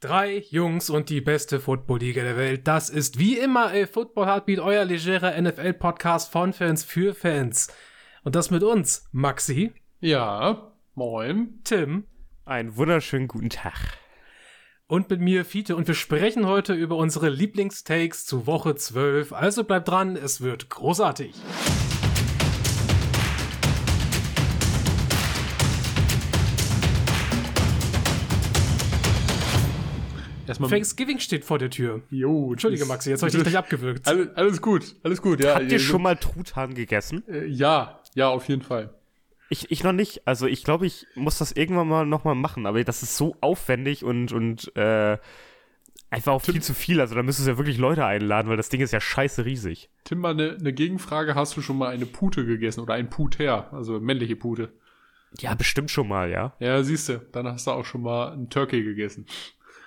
Drei Jungs und die beste Football-Liga der Welt. Das ist wie immer A Football Heartbeat, euer legerer NFL-Podcast von Fans für Fans. Und das mit uns, Maxi. Ja, moin. Tim. Einen wunderschönen guten Tag. Und mit mir, Fiete. Und wir sprechen heute über unsere Lieblingstakes zu Woche 12. Also bleibt dran, es wird großartig. Erstmal Thanksgiving steht vor der Tür. Jo, Entschuldige, Maxi, jetzt habe ich dich gleich abgewürgt. Alles, alles, gut, alles gut, ja. Habt ihr schon mal Truthahn gegessen? Äh, ja, ja, auf jeden Fall. Ich, ich noch nicht. Also ich glaube, ich muss das irgendwann mal nochmal machen, aber das ist so aufwendig und, und äh, einfach auch Tim, viel zu viel. Also da müsstest du ja wirklich Leute einladen, weil das Ding ist ja scheiße riesig. Tim, mal eine, eine Gegenfrage. Hast du schon mal eine Pute gegessen oder ein Puter, also männliche Pute? Ja, bestimmt schon mal, ja. Ja, siehst du, dann hast du auch schon mal einen Turkey gegessen.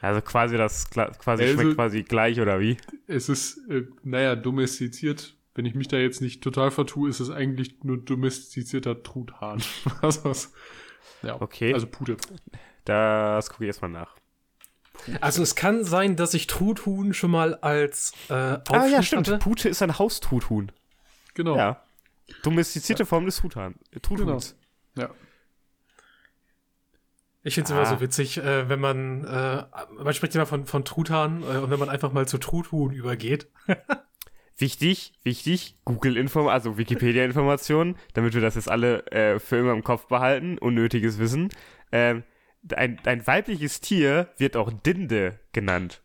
Also quasi das quasi also, schmeckt quasi gleich oder wie? Es ist äh, naja domestiziert. Wenn ich mich da jetzt nicht total vertue, ist es eigentlich nur domestizierter Truthahn. also, ja, okay. Also Pute. Das gucke ich erstmal nach. Also es kann sein, dass ich Truthuhn schon mal als äh, Ah ja, stimmt. Hatte. Pute ist ein Haustuthuhn. Genau. Ja. Domestizierte ja. Form des Truthahn. Truthuhns. Genau. Ja. Ich finde es ah. immer so ah. witzig, äh, wenn man, äh, man spricht immer von, von Truthahn äh, und wenn man einfach mal zu Truthuhn übergeht. wichtig, wichtig, Google-Informationen, also Wikipedia-Informationen, damit wir das jetzt alle äh, für immer im Kopf behalten, unnötiges Wissen. Ähm, ein, ein weibliches Tier wird auch Dinde genannt.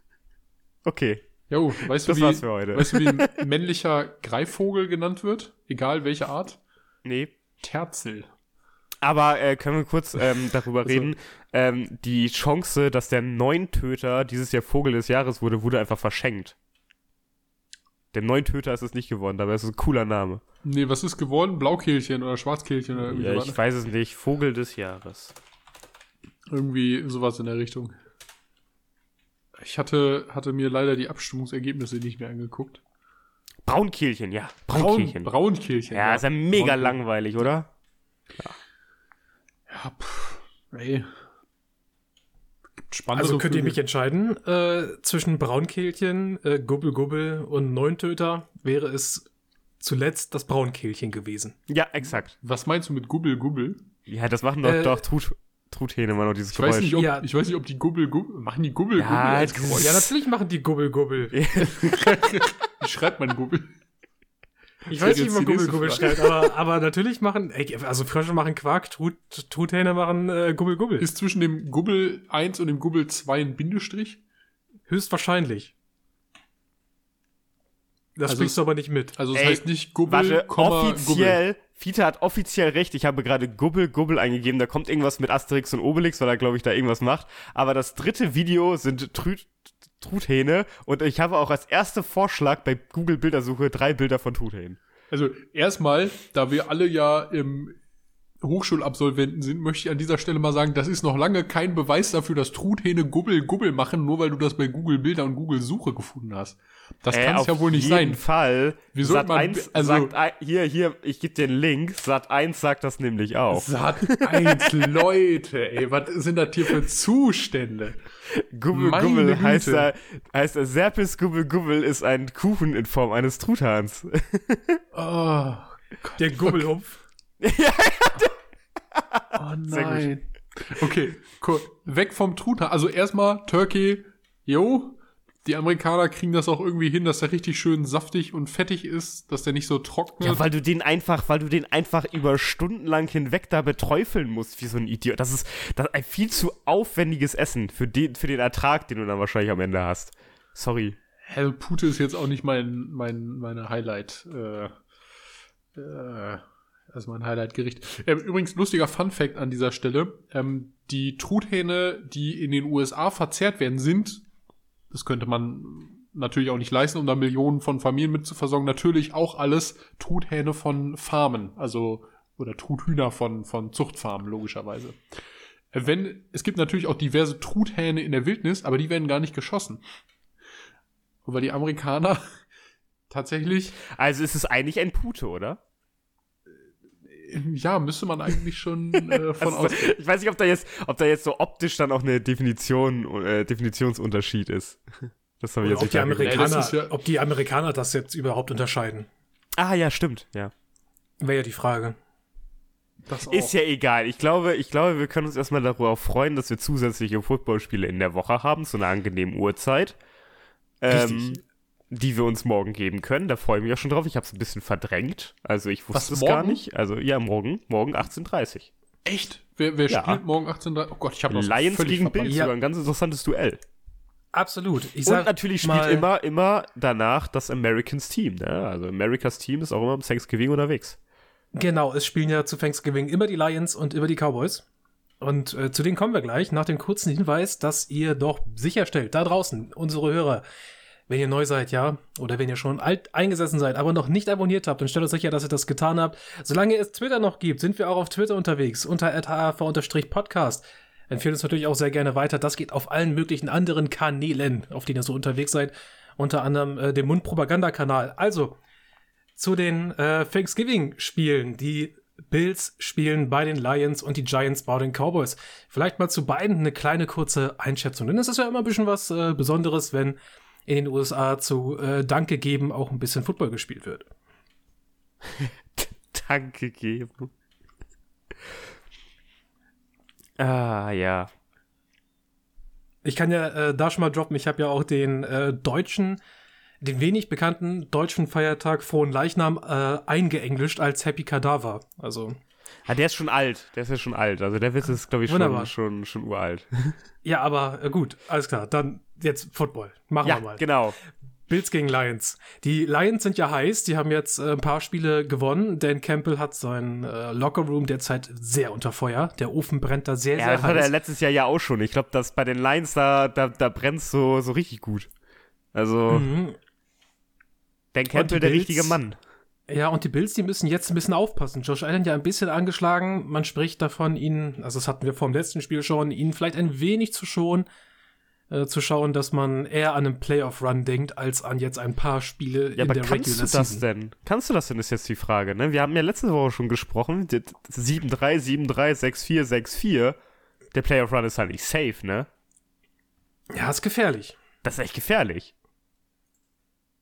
okay. Jo, weißt du, das wie, war's für heute. weißt du, wie ein männlicher Greifvogel genannt wird? Egal welche Art? Nee. Terzel. Aber äh, können wir kurz ähm, darüber also. reden? Ähm, die Chance, dass der Neuntöter dieses Jahr Vogel des Jahres wurde, wurde einfach verschenkt. Der Neuntöter ist es nicht geworden, dabei ist es ein cooler Name. Nee, was ist geworden? Blaukehlchen oder Schwarzkehlchen oder irgendwie Ja, ich weiß es nicht. Vogel des Jahres. Irgendwie sowas in der Richtung. Ich hatte, hatte mir leider die Abstimmungsergebnisse nicht mehr angeguckt. Braunkehlchen, ja. Braunkehlchen. Braun, Braunkehlchen. Ja, ja, ist ja mega langweilig, oder? Ja. Ja, pff, ey. Spannende also könnt ihr mich entscheiden äh, zwischen Braunkehlchen, äh, Gubbel Gubbel und Neuntöter wäre es zuletzt das Braunkehlchen gewesen. Ja, exakt. Was meinst du mit Gubbel Gubbel? Ja, das machen doch, äh, doch Trut, Truthähne immer noch dieses ich Geräusch. Weiß nicht, ob, ja. Ich weiß nicht, ob die Gubbel Gubbel, machen die Gubbel ja, Gubbel? Ja, natürlich machen die Gubbel Gubbel. Wie schreibt man Gubbel? Ich weiß nicht, wie man Gubbel Gubbel schreibt, aber, aber natürlich machen, ey, also Frösche machen Quark, Trut, Truthähne machen äh, Gubbel Gubbel. Ist zwischen dem Gubbel 1 und dem Gubbel 2 ein Bindestrich? Höchstwahrscheinlich. Das also bringst du aber nicht mit. Also es heißt nicht Gubbel, warte, Komma, offiziell, Gubbel. Fiete hat offiziell recht. Ich habe gerade Gubbel, Gubbel eingegeben. Da kommt irgendwas mit Asterix und Obelix, weil er, glaube ich, da irgendwas macht. Aber das dritte Video sind Trüt Truthähne und ich habe auch als erster Vorschlag bei Google Bildersuche drei Bilder von Truthähnen. Also erstmal, da wir alle ja im Hochschulabsolventen sind, möchte ich an dieser Stelle mal sagen, das ist noch lange kein Beweis dafür, dass Truthähne Gubbel Gubbel machen, nur weil du das bei Google Bilder und Google Suche gefunden hast. Das äh, kann es ja wohl nicht sein. Auf jeden Fall. Wie Sat man, 1 also, sagt, hier, hier, ich gebe den Link. Sat 1 sagt das nämlich auch. Sat 1, Leute, ey, was sind das hier für Zustände? Gubbel Meine Gubbel Güte. heißt da, heißt da, Serpis Gubbel Gubbel ist ein Kuchen in Form eines Truthahns. oh, Gott, der Gubbelhupf. ja, oh nein. Okay, cool. Weg vom Truthahn. Also erstmal Turkey, yo, die Amerikaner kriegen das auch irgendwie hin, dass er richtig schön saftig und fettig ist, dass der nicht so trocknet. Ja, weil du den einfach, weil du den einfach über Stunden lang hinweg da beträufeln musst, wie so ein Idiot. Das ist, das ist ein viel zu aufwendiges Essen für den, für den Ertrag, den du dann wahrscheinlich am Ende hast. Sorry. Hell, Pute ist jetzt auch nicht mein, mein, meine Highlight, äh, äh, also mein Highlight-Gericht. Ähm, übrigens, lustiger Fun-Fact an dieser Stelle. Ähm, die Truthähne, die in den USA verzehrt werden, sind das könnte man natürlich auch nicht leisten, um da Millionen von Familien mit zu versorgen. Natürlich auch alles Truthähne von Farmen, also oder Truthühner von, von Zuchtfarmen, logischerweise. Wenn, es gibt natürlich auch diverse Truthähne in der Wildnis, aber die werden gar nicht geschossen. weil die Amerikaner tatsächlich. Also ist es eigentlich ein Pute, oder? Ja, müsste man eigentlich schon äh, von Also, aus. ich weiß nicht, ob da jetzt, ob da jetzt so optisch dann auch eine Definition, äh, Definitionsunterschied ist. Das habe ich jetzt ob nicht die, Amerikaner, ja- ob die Amerikaner das jetzt überhaupt unterscheiden. Ah, ja, stimmt, ja. Wäre ja die Frage. Das auch. Ist ja egal. Ich glaube, ich glaube, wir können uns erstmal darüber freuen, dass wir zusätzliche Footballspiele in der Woche haben, zu einer angenehmen Uhrzeit. Ähm, Richtig. Die wir uns morgen geben können. Da freue ich mich auch schon drauf. Ich habe es ein bisschen verdrängt. Also ich wusste Was, es gar nicht. Also ja, morgen. Morgen 18.30 Echt? Wer, wer Ja. spielt morgen 18.30 Oh Gott, ich habe Lions gegen Bills. Ja. Sogar ein ganz interessantes Duell. Absolut. Ich Und sag natürlich spielt immer, immer danach das Americans Team. Ne? Also Americas Team ist auch immer am Thanksgiving unterwegs. Genau, es spielen ja zu Thanksgiving immer die Lions und immer die Cowboys. Und äh, zu denen kommen wir gleich nach dem kurzen Hinweis, dass ihr doch sicherstellt, da draußen, unsere Hörer, wenn ihr neu seid, ja, oder wenn ihr schon alt eingesessen seid, aber noch nicht abonniert habt, dann stellt euch sicher, dass ihr das getan habt. Solange es Twitter noch gibt, sind wir auch auf Twitter unterwegs, unter haf-podcast. Empfehlen uns natürlich auch sehr gerne weiter. Das geht auf allen möglichen anderen Kanälen, auf denen ihr so unterwegs seid. Unter anderem äh, dem Mundpropagandakanal. Also, zu den äh, Thanksgiving-Spielen. Die Bills spielen bei den Lions und die Giants bei den Cowboys. Vielleicht mal zu beiden eine kleine kurze Einschätzung. Denn es ist ja immer ein bisschen was äh, Besonderes, wenn in den USA zu äh, Danke geben auch ein bisschen Football gespielt wird. Danke geben. Ah, ja. Ich kann ja äh, da schon mal droppen, ich habe ja auch den äh, deutschen, den wenig bekannten deutschen Feiertag Frohen Leichnam äh, eingeenglischt als Happy Cadaver. Also, Ah, der ist schon alt. Der ist ja schon alt. Also der Witz ist, glaube ich, schon, schon, schon uralt. ja, aber äh, gut, alles klar. Dann jetzt Football. Machen ja, wir mal. genau. Bills gegen Lions. Die Lions sind ja heiß, die haben jetzt äh, ein paar Spiele gewonnen. Dan Campbell hat seinen äh, Lockerroom derzeit sehr unter Feuer. Der Ofen brennt da sehr, Ja, sehr das hat er letztes Jahr ja auch schon. Ich glaube, dass bei den Lions da, da, da brennt so, so richtig gut. Also, Mhm. Dan Campbell, der richtige Mann. Ja, und die Bills, die müssen jetzt ein bisschen aufpassen. Josh Allen ja ein bisschen angeschlagen. Man spricht davon, ihn, also das hatten wir vor dem letzten Spiel schon, ihn vielleicht ein wenig zu schonen, äh, zu schauen, dass man eher an einen Playoff-Run denkt, als an jetzt ein paar Spiele Ja, in aber der kannst Regular du das Season. denn? Kannst du das denn, ist jetzt die Frage, ne? Wir haben ja letzte Woche schon gesprochen, die- 7-3, 7-3, 6-4, 6-4. Der Playoff-Run ist halt nicht safe, ne? Ja, ist gefährlich. Das ist echt gefährlich.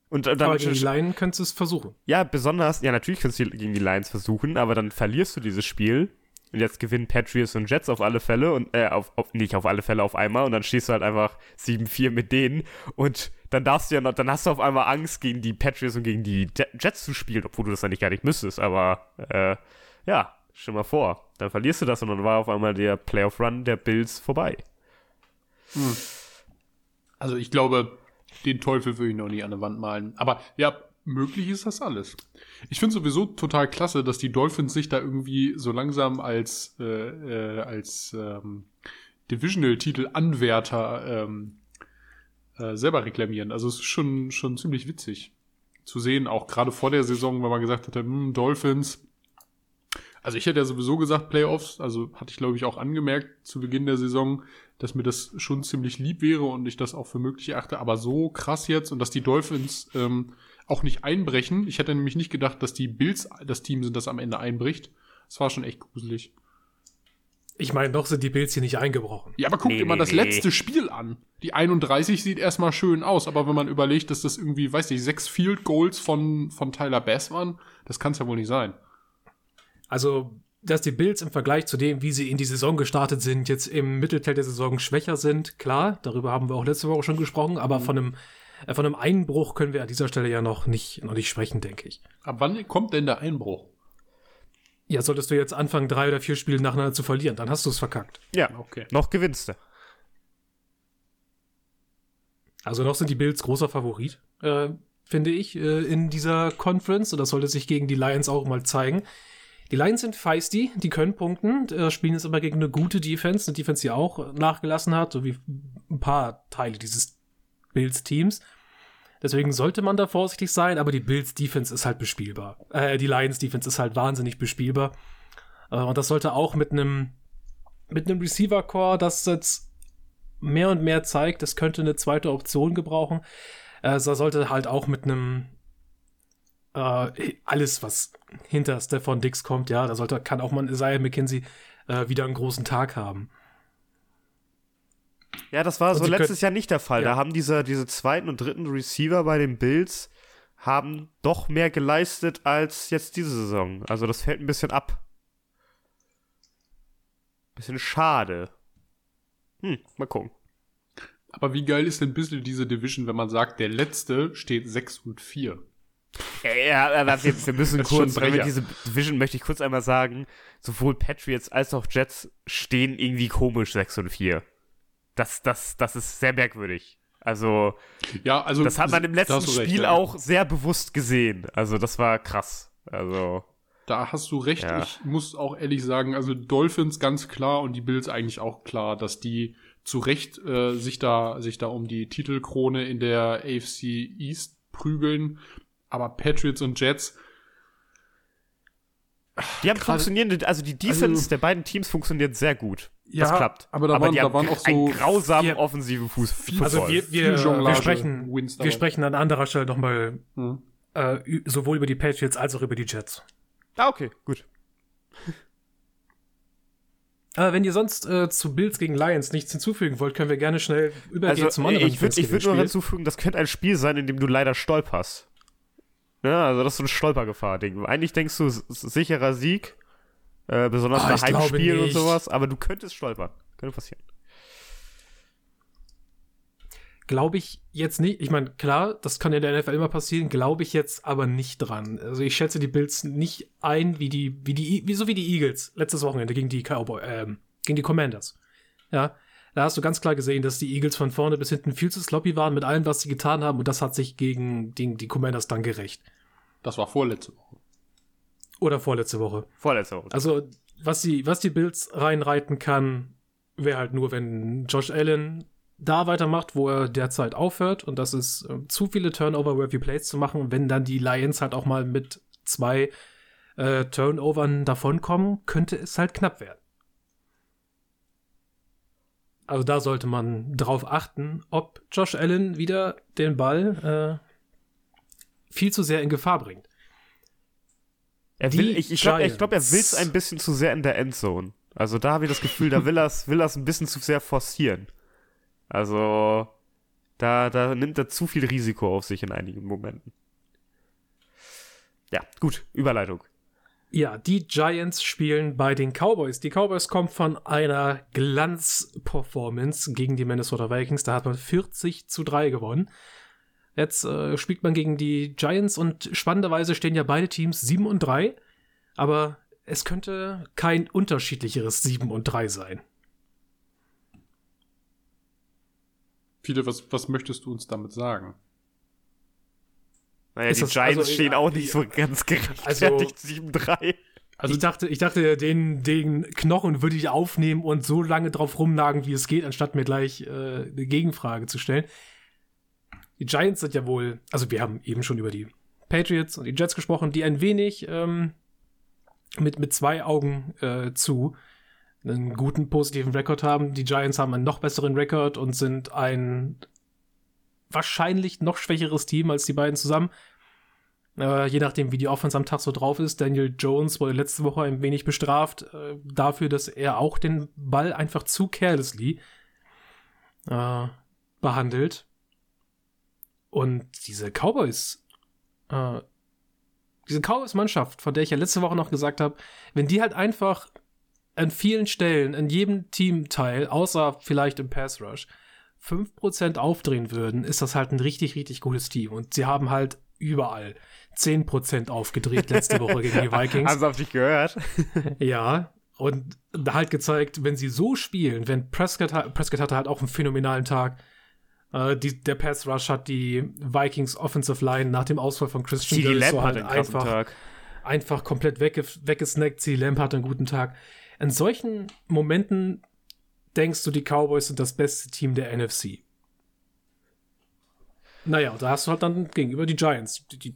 Und, und aber dann, gegen die Lions könntest du es versuchen. ja, besonders, ja, natürlich kannst du gegen die Lions versuchen, aber dann verlierst du dieses Spiel. Und jetzt gewinnen Patriots und Jets auf alle Fälle und, äh, auf, auf, nicht auf alle Fälle auf einmal und dann stehst du halt einfach 7-4 mit denen und dann darfst du ja noch, dann hast du auf einmal Angst, gegen die Patriots und gegen die Je- Jets zu spielen, obwohl du das eigentlich gar nicht müsstest, aber, äh, ja, stell mal vor, dann verlierst du das und dann war auf einmal der Playoff-Run der Bills vorbei. Also ich glaube, den Teufel würde ich noch nie an der Wand malen. Aber ja, möglich ist das alles. Ich finde sowieso total klasse, dass die Dolphins sich da irgendwie so langsam als, äh, äh, als ähm, Divisional-Titel-Anwärter ähm, äh, selber reklamieren. Also es ist schon, schon ziemlich witzig zu sehen, auch gerade vor der Saison, wenn man gesagt hatte, hm, Dolphins. Also ich hätte ja sowieso gesagt Playoffs, also hatte ich glaube ich auch angemerkt zu Beginn der Saison, dass mir das schon ziemlich lieb wäre und ich das auch für möglich erachte, aber so krass jetzt und dass die Dolphins ähm, auch nicht einbrechen. Ich hätte nämlich nicht gedacht, dass die Bills das Team sind, das am Ende einbricht. Das war schon echt gruselig. Ich meine, doch sind die Bills hier nicht eingebrochen. Ja, aber guck Nee, dir mal nee, das nee. letzte Spiel an. Die 31 sieht erstmal schön aus, aber wenn man überlegt, dass das irgendwie, weiß nicht, sechs Field Goals von, von Tyler Bass waren, das kann es ja wohl nicht sein. Also, dass die Bills im Vergleich zu dem, wie sie in die Saison gestartet sind, jetzt im Mittelteil der Saison schwächer sind, klar, darüber haben wir auch letzte Woche schon gesprochen, aber von einem, äh, von einem Einbruch können wir an dieser Stelle ja noch nicht, noch nicht sprechen, denke ich. Ab wann kommt denn der Einbruch? Ja, solltest du jetzt anfangen, drei oder vier Spiele nacheinander zu verlieren, dann hast du es verkackt. Ja, Okay. noch gewinnst du. Also noch sind die Bills großer Favorit, äh, finde ich, äh, in dieser Conference. Und das sollte sich gegen die Lions auch mal zeigen. Die Lions sind feisty, die können punkten, äh, spielen jetzt aber gegen eine gute Defense, eine Defense, die auch nachgelassen hat, so wie ein paar Teile dieses Bills-Teams. Deswegen sollte man da vorsichtig sein, aber die Bills-Defense ist halt bespielbar. Äh, die Lions-Defense ist halt wahnsinnig bespielbar. Äh, und das sollte auch mit einem mit einem Receiver-Core, das jetzt mehr und mehr zeigt, es könnte eine zweite Option gebrauchen. Äh, so sollte halt auch mit einem äh, alles, was hinter Stefan Dix kommt, ja, da sollte, kann auch mal Isaiah McKenzie äh, wieder einen großen Tag haben. Ja, das war Und so letztes Jahr nicht der Fall. Ja. Da haben diese, diese zweiten und dritten Receiver bei den Bills haben doch mehr geleistet als jetzt diese Saison. Also das fällt ein bisschen ab. Bisschen schade. Hm, mal gucken. Aber wie geil ist denn ein bisschen diese Division, wenn man sagt, der letzte steht 6 und 4? Ja, aber wir, wir müssen kurz, wenn wir diese Division, möchte ich kurz einmal sagen, sowohl Patriots als auch Jets stehen irgendwie komisch 6 und 4. Das, das, das ist sehr merkwürdig. Also, Ja, also. das hat man im letzten recht, Spiel ja. auch sehr bewusst gesehen. Also, das war krass. Also, Da hast du recht. Ja. Ich muss auch ehrlich sagen, also Dolphins ganz klar und die Bills eigentlich auch klar, dass die zu Recht äh, sich da sich da um die Titelkrone in der AFC East prügeln. Aber Patriots und Jets, die haben funktionierende, also die Defense Also- der beiden Teams funktioniert sehr gut. Ja, das klappt. aber da waren- die da haben waren auch einen so grausamen vier- offensiven Fuß. Fußball. Also wir, Viel wir, wir sprechen, wir sprechen an anderer Stelle nochmal hm. äh, sowohl über die Patriots als auch über die Jets. ah, okay, gut. Aber wenn ihr sonst äh, zu Bills gegen Lions nichts hinzufügen wollt, können wir gerne schnell übergehen Also, zum anderen ich würde ich würd nur hinzufügen, das könnte ein Spiel sein, in dem du leider stolperst. Ja, also das ist so ein Stolpergefahr-Ding. Eigentlich denkst du, sicherer Sieg, äh, besonders Ah, bei Heimspielen und sowas, aber du könntest stolpern. Könnte passieren. Glaube ich jetzt nicht. Ich meine, klar, das kann in der NFL immer passieren, glaube ich jetzt aber nicht dran. Also ich schätze die Bills nicht ein, wie die, wie die, wie so wie die Eagles letztes Wochenende gegen die Cowboy, ähm, gegen die Commanders. Ja, da hast du ganz klar gesehen, dass die Eagles von vorne bis hinten viel zu sloppy waren mit allem, was sie getan haben, und das hat sich gegen die, die Commanders dann gerecht. das war vorletzte Woche. Oder vorletzte Woche. Vorletzte Woche. Also, was die, was die Bills reinreiten kann, wäre halt nur, wenn Josh Allen da weitermacht, wo er derzeit aufhört. Und das ist äh, zu viele Turnover-worthy Plays zu machen. Wenn dann die Lions halt auch mal mit zwei äh, Turnovern davonkommen, könnte es halt knapp werden. Also da sollte man drauf achten, ob Josh Allen wieder den Ball äh, viel zu sehr in Gefahr bringt. Er die will, ich ich glaube, glaub, er will es ein bisschen zu sehr in der Endzone. Also da habe ich das Gefühl, da will er es will er's ein bisschen zu sehr forcieren. Also da, da nimmt er zu viel Risiko auf sich in einigen Momenten. Ja, gut, Überleitung. Ja, die Giants spielen bei den Cowboys. Die Cowboys kommen von einer Glanzperformance gegen die Minnesota Vikings. Da hat man 40 zu 3 gewonnen. Jetzt äh, spielt man gegen die Giants und spannenderweise stehen ja beide Teams 7 und 3. Aber es könnte kein unterschiedlicheres 7 und 3 sein. Viele, was, was möchtest du uns damit sagen? Naja, Ist die Giants also, stehen ja, auch nicht so ganz gerechtfertigt Also- 7-3. Also, ich dachte, ich dachte, den, den Knochen würde ich aufnehmen und so lange drauf rumnagen, wie es geht, anstatt mir gleich äh, eine Gegenfrage zu stellen. Die Giants sind ja wohl, also wir haben eben schon über die Patriots und die Jets gesprochen, die ein wenig ähm, mit, mit zwei Augen äh, zu einen guten positiven Rekord haben. Die Giants haben einen noch besseren Rekord und sind ein wahrscheinlich noch schwächeres Team als die beiden zusammen. Äh, je nachdem, wie die Offense am Tag so drauf ist. Daniel Jones wurde letzte Woche ein wenig bestraft äh, dafür, dass er auch den Ball einfach zu carelessly äh, behandelt. Und diese Cowboys, äh, diese Cowboys-Mannschaft, von der ich ja letzte Woche noch gesagt habe, wenn die halt einfach an vielen Stellen, in jedem Teamteil, außer vielleicht im Pass Rush, 5% aufdrehen würden, ist das halt ein richtig, richtig gutes Team. Und sie haben halt überall 10% aufgedreht letzte Woche gegen die Vikings. Haben sie auf dich gehört? Ja, und da halt gezeigt, wenn sie so spielen, wenn Prescott, Prescott hatte halt auch einen phänomenalen Tag. Äh, die, der Pass Rush hat die Vikings Offensive Line nach dem Ausfall von Christian CD Lamb so halt einfach, Tag. einfach komplett wegge weggesnackt. CD Lamb hatte einen guten Tag. In solchen Momenten denkst du, die Cowboys sind das beste Team der NFC. Naja, da hast du halt dann gegenüber die Giants. Die, die,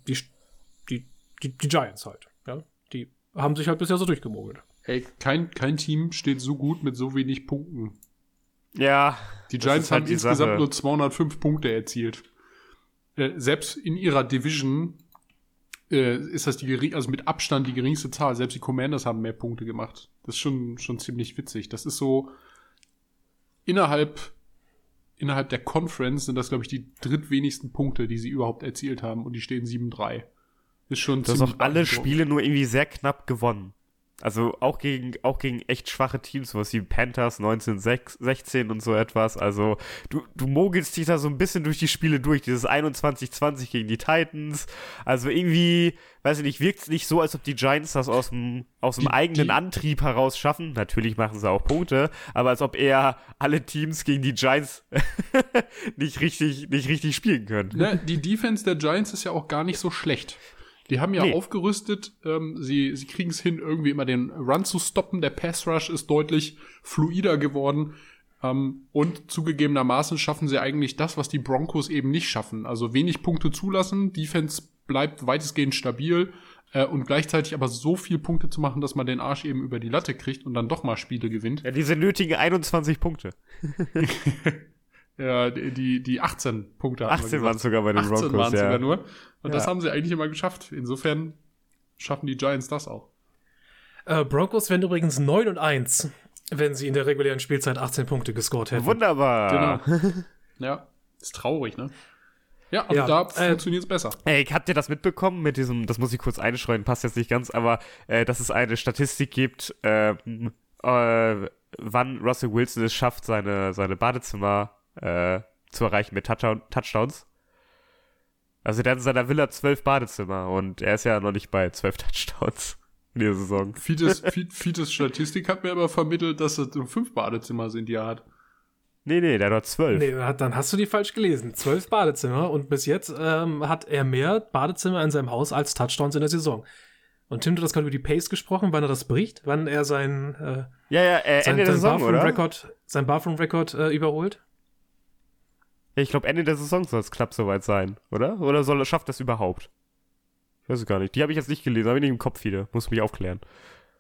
die, die, Giants halt. Ja? Die haben sich halt bisher so durchgemogelt. ey, kein, kein Team steht so gut mit so wenig Punkten. Ja. Die Giants halt haben die insgesamt Sache. nur 205 Punkte erzielt. Äh, selbst in ihrer Division äh, ist das die gering, also mit Abstand die geringste Zahl. Selbst die Commanders haben mehr Punkte gemacht. Das ist schon, schon ziemlich witzig. Das ist so innerhalb, innerhalb der Conference sind das, glaube ich, die drittwenigsten Punkte, die sie überhaupt erzielt haben. Und die stehen 7-3. Ist schon Du hast auch alle. Spiele nur irgendwie sehr knapp gewonnen. Also auch gegen, auch gegen echt schwache Teams, sowas wie Panthers 1916 und so etwas. Also du, du mogelst dich da so ein bisschen durch die Spiele durch. Dieses 21-20 gegen die Titans. Also irgendwie, weiß ich nicht, wirkt es nicht so, als ob die Giants das aus dem, aus dem Die- eigenen die- Antrieb heraus schaffen. Natürlich machen sie auch Punkte, aber als ob eher alle Teams gegen die Giants nicht richtig, nicht richtig spielen können. Ne, die Defense der Giants ist ja auch gar nicht so schlecht. Die haben ja Nee. aufgerüstet, ähm, sie, sie kriegen es hin, irgendwie immer den Run zu stoppen. Der Pass Rush ist deutlich fluider geworden. Ähm, und zugegebenermaßen schaffen sie eigentlich das, was die Broncos eben nicht schaffen. Also wenig Punkte zulassen, Defense bleibt weitestgehend stabil äh, und gleichzeitig aber so viel Punkte zu machen, dass man den Arsch eben über die Latte kriegt und dann doch mal Spiele gewinnt. Ja, diese nötigen 21 Punkte. Ja, die, die, die 18 Punkte. hatten wir 18 waren sogar bei den 18 Broncos, waren ja. sogar nur. Und das Ja. haben sie eigentlich immer geschafft. Insofern schaffen die Giants das auch. Äh, Broncos wären übrigens 9 und 1, wenn sie in der regulären Spielzeit 18 Punkte gescored hätten. Wunderbar. Genau. ja, ist traurig, ne? Ja, aber Ja, da äh, funktioniert es besser. Ey, habt ihr das mitbekommen mit diesem, das muss ich kurz einstreuen, passt jetzt nicht ganz, aber äh, dass es eine Statistik gibt, ähm, äh, wann Russell Wilson es schafft, seine, seine Badezimmer äh, zu erreichen mit Touchdown, Touchdowns. Also der hat in seiner Villa zwölf Badezimmer und er ist ja noch nicht bei zwölf Touchdowns in der Saison. Fides, Fi- Fides Statistik hat mir aber vermittelt, dass es nur fünf Badezimmer sind, die er hat. Nee, nee, der hat zwölf. Nee, dann hast du die falsch gelesen. Zwölf Badezimmer und bis jetzt ähm, hat er mehr Badezimmer in seinem Haus als Touchdowns in der Saison. Und Tim, du hast gerade über die Pace gesprochen, wann er das bricht, wann er sein, äh, Ja, ja, äh, sein, Ende der sein oder? Bathroom-Record sein äh, überholt. Ja, ich glaube, Ende der Saison soll es knapp soweit sein, oder? Oder soll, schafft das überhaupt? Ich weiß es gar nicht. Die habe ich jetzt nicht gelesen, habe ich nicht im Kopf wieder. Muss mich aufklären.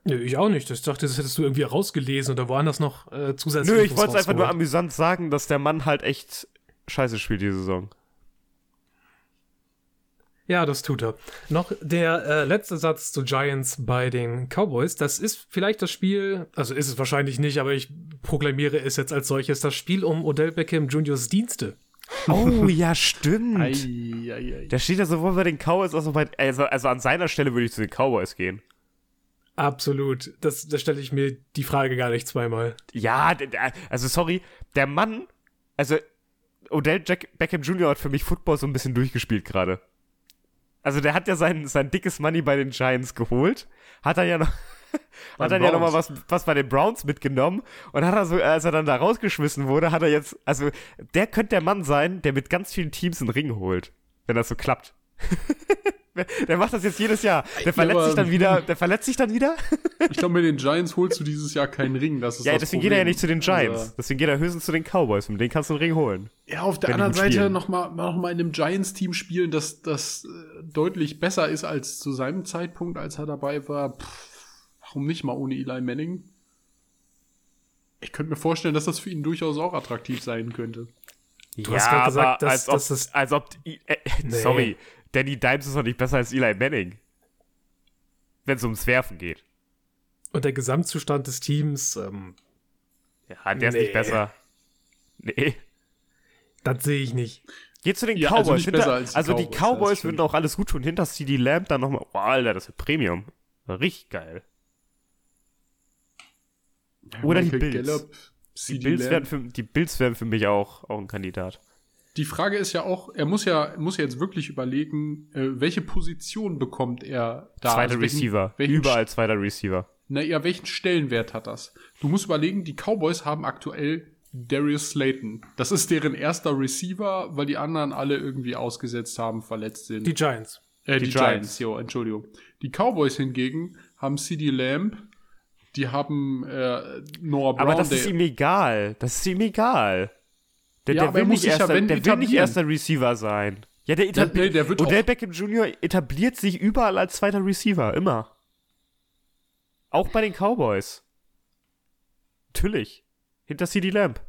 Nö, ich auch nicht. Ich dachte, das hättest du irgendwie rausgelesen oder woanders noch äh, zusätzlich. Nö, ich wollte es einfach nur amüsant sagen, dass der Mann halt echt scheiße spielt die Saison. Ja, das tut er. Noch der äh, letzte Satz zu Giants bei den Cowboys. Das ist vielleicht das Spiel, also ist es wahrscheinlich nicht, aber ich proklamiere es jetzt als solches, das Spiel um Odell Beckham Juniors Dienste. Oh, ja, stimmt. Ei, ei, ei. Der steht ja sowohl bei den Cowboys als auch bei. Also, also an seiner Stelle würde ich zu den Cowboys gehen. Absolut. Das, da stelle ich mir die Frage gar nicht zweimal. Ja, also sorry, der Mann, also Odell Jack Beckham Jr. hat für mich Football so ein bisschen durchgespielt gerade. Also der hat ja sein, sein dickes Money bei den Giants geholt, hat dann ja noch hat dann ja noch mal was, was bei den Browns mitgenommen. Und hat er so, als er dann da rausgeschmissen wurde, hat er jetzt, also der könnte der Mann sein, der mit ganz vielen Teams einen Ring holt, wenn das so klappt. der macht das jetzt jedes Jahr. Der verletzt aber- sich dann wieder, der verletzt sich dann wieder. Ich glaube, mit den Giants holst du dieses Jahr keinen Ring. Das ist Ja, das deswegen Problem. geht er ja nicht zu den Giants. Also, Deswegen geht er höchstens zu den Cowboys. Mit denen kannst du einen Ring holen. ja, auf der anderen Seite spielen. noch mal, in einem Giants-Team spielen, das, das äh, deutlich besser ist als zu seinem Zeitpunkt, als er dabei war. Pff, warum nicht mal ohne Eli Manning? Ich könnte mir vorstellen, dass das für ihn durchaus auch attraktiv sein könnte. Du hast grad gesagt, dass- als ob, dass das- als ob äh, äh, Nee. sorry, Danny Dimes ist doch nicht besser als Eli Manning. Wenn es ums Werfen geht. Und der Gesamtzustand des Teams, ähm, Ja, der ist Nee. nicht besser. Nee. das sehe ich nicht. Geht zu den Ja, also Cowboys. nicht hinter, als die also die Cowboys, würden auch alles gut tun. Hinter CD Lamb dann nochmal. Boah, Alter, das wird Premium. Richtig geil. Oder die Bills. Gallup, Die Bills, wären für, die Bills wären für mich auch, auch ein Kandidat. Die Frage ist ja auch, er muss ja, muss ja jetzt wirklich überlegen, äh, welche Position bekommt er da? zweiter Also welchen- Receiver. Welchen, Überall zweiter Receiver. Na ja, welchen Stellenwert hat das? Du musst überlegen, die Cowboys haben aktuell Darius Slayton. Das ist deren erster Receiver, weil die anderen alle irgendwie ausgesetzt haben, verletzt sind. Die Giants. äh, die, die Giants, Giants. jo, Entschuldigung. Die Cowboys hingegen haben CD Lamb, die haben äh, Noah Brown, Aber das ist ihm egal. Das ist ihm egal. Der, Ja, der er will, nicht ja, erster, wenn, der will nicht erster Receiver sein. Ja, der, Ja, etabli nee, der wird Odell Beckham Jr. etabliert sich überall als zweiter Receiver. Immer. Auch bei den Cowboys. Natürlich. Hinter CD Lamb.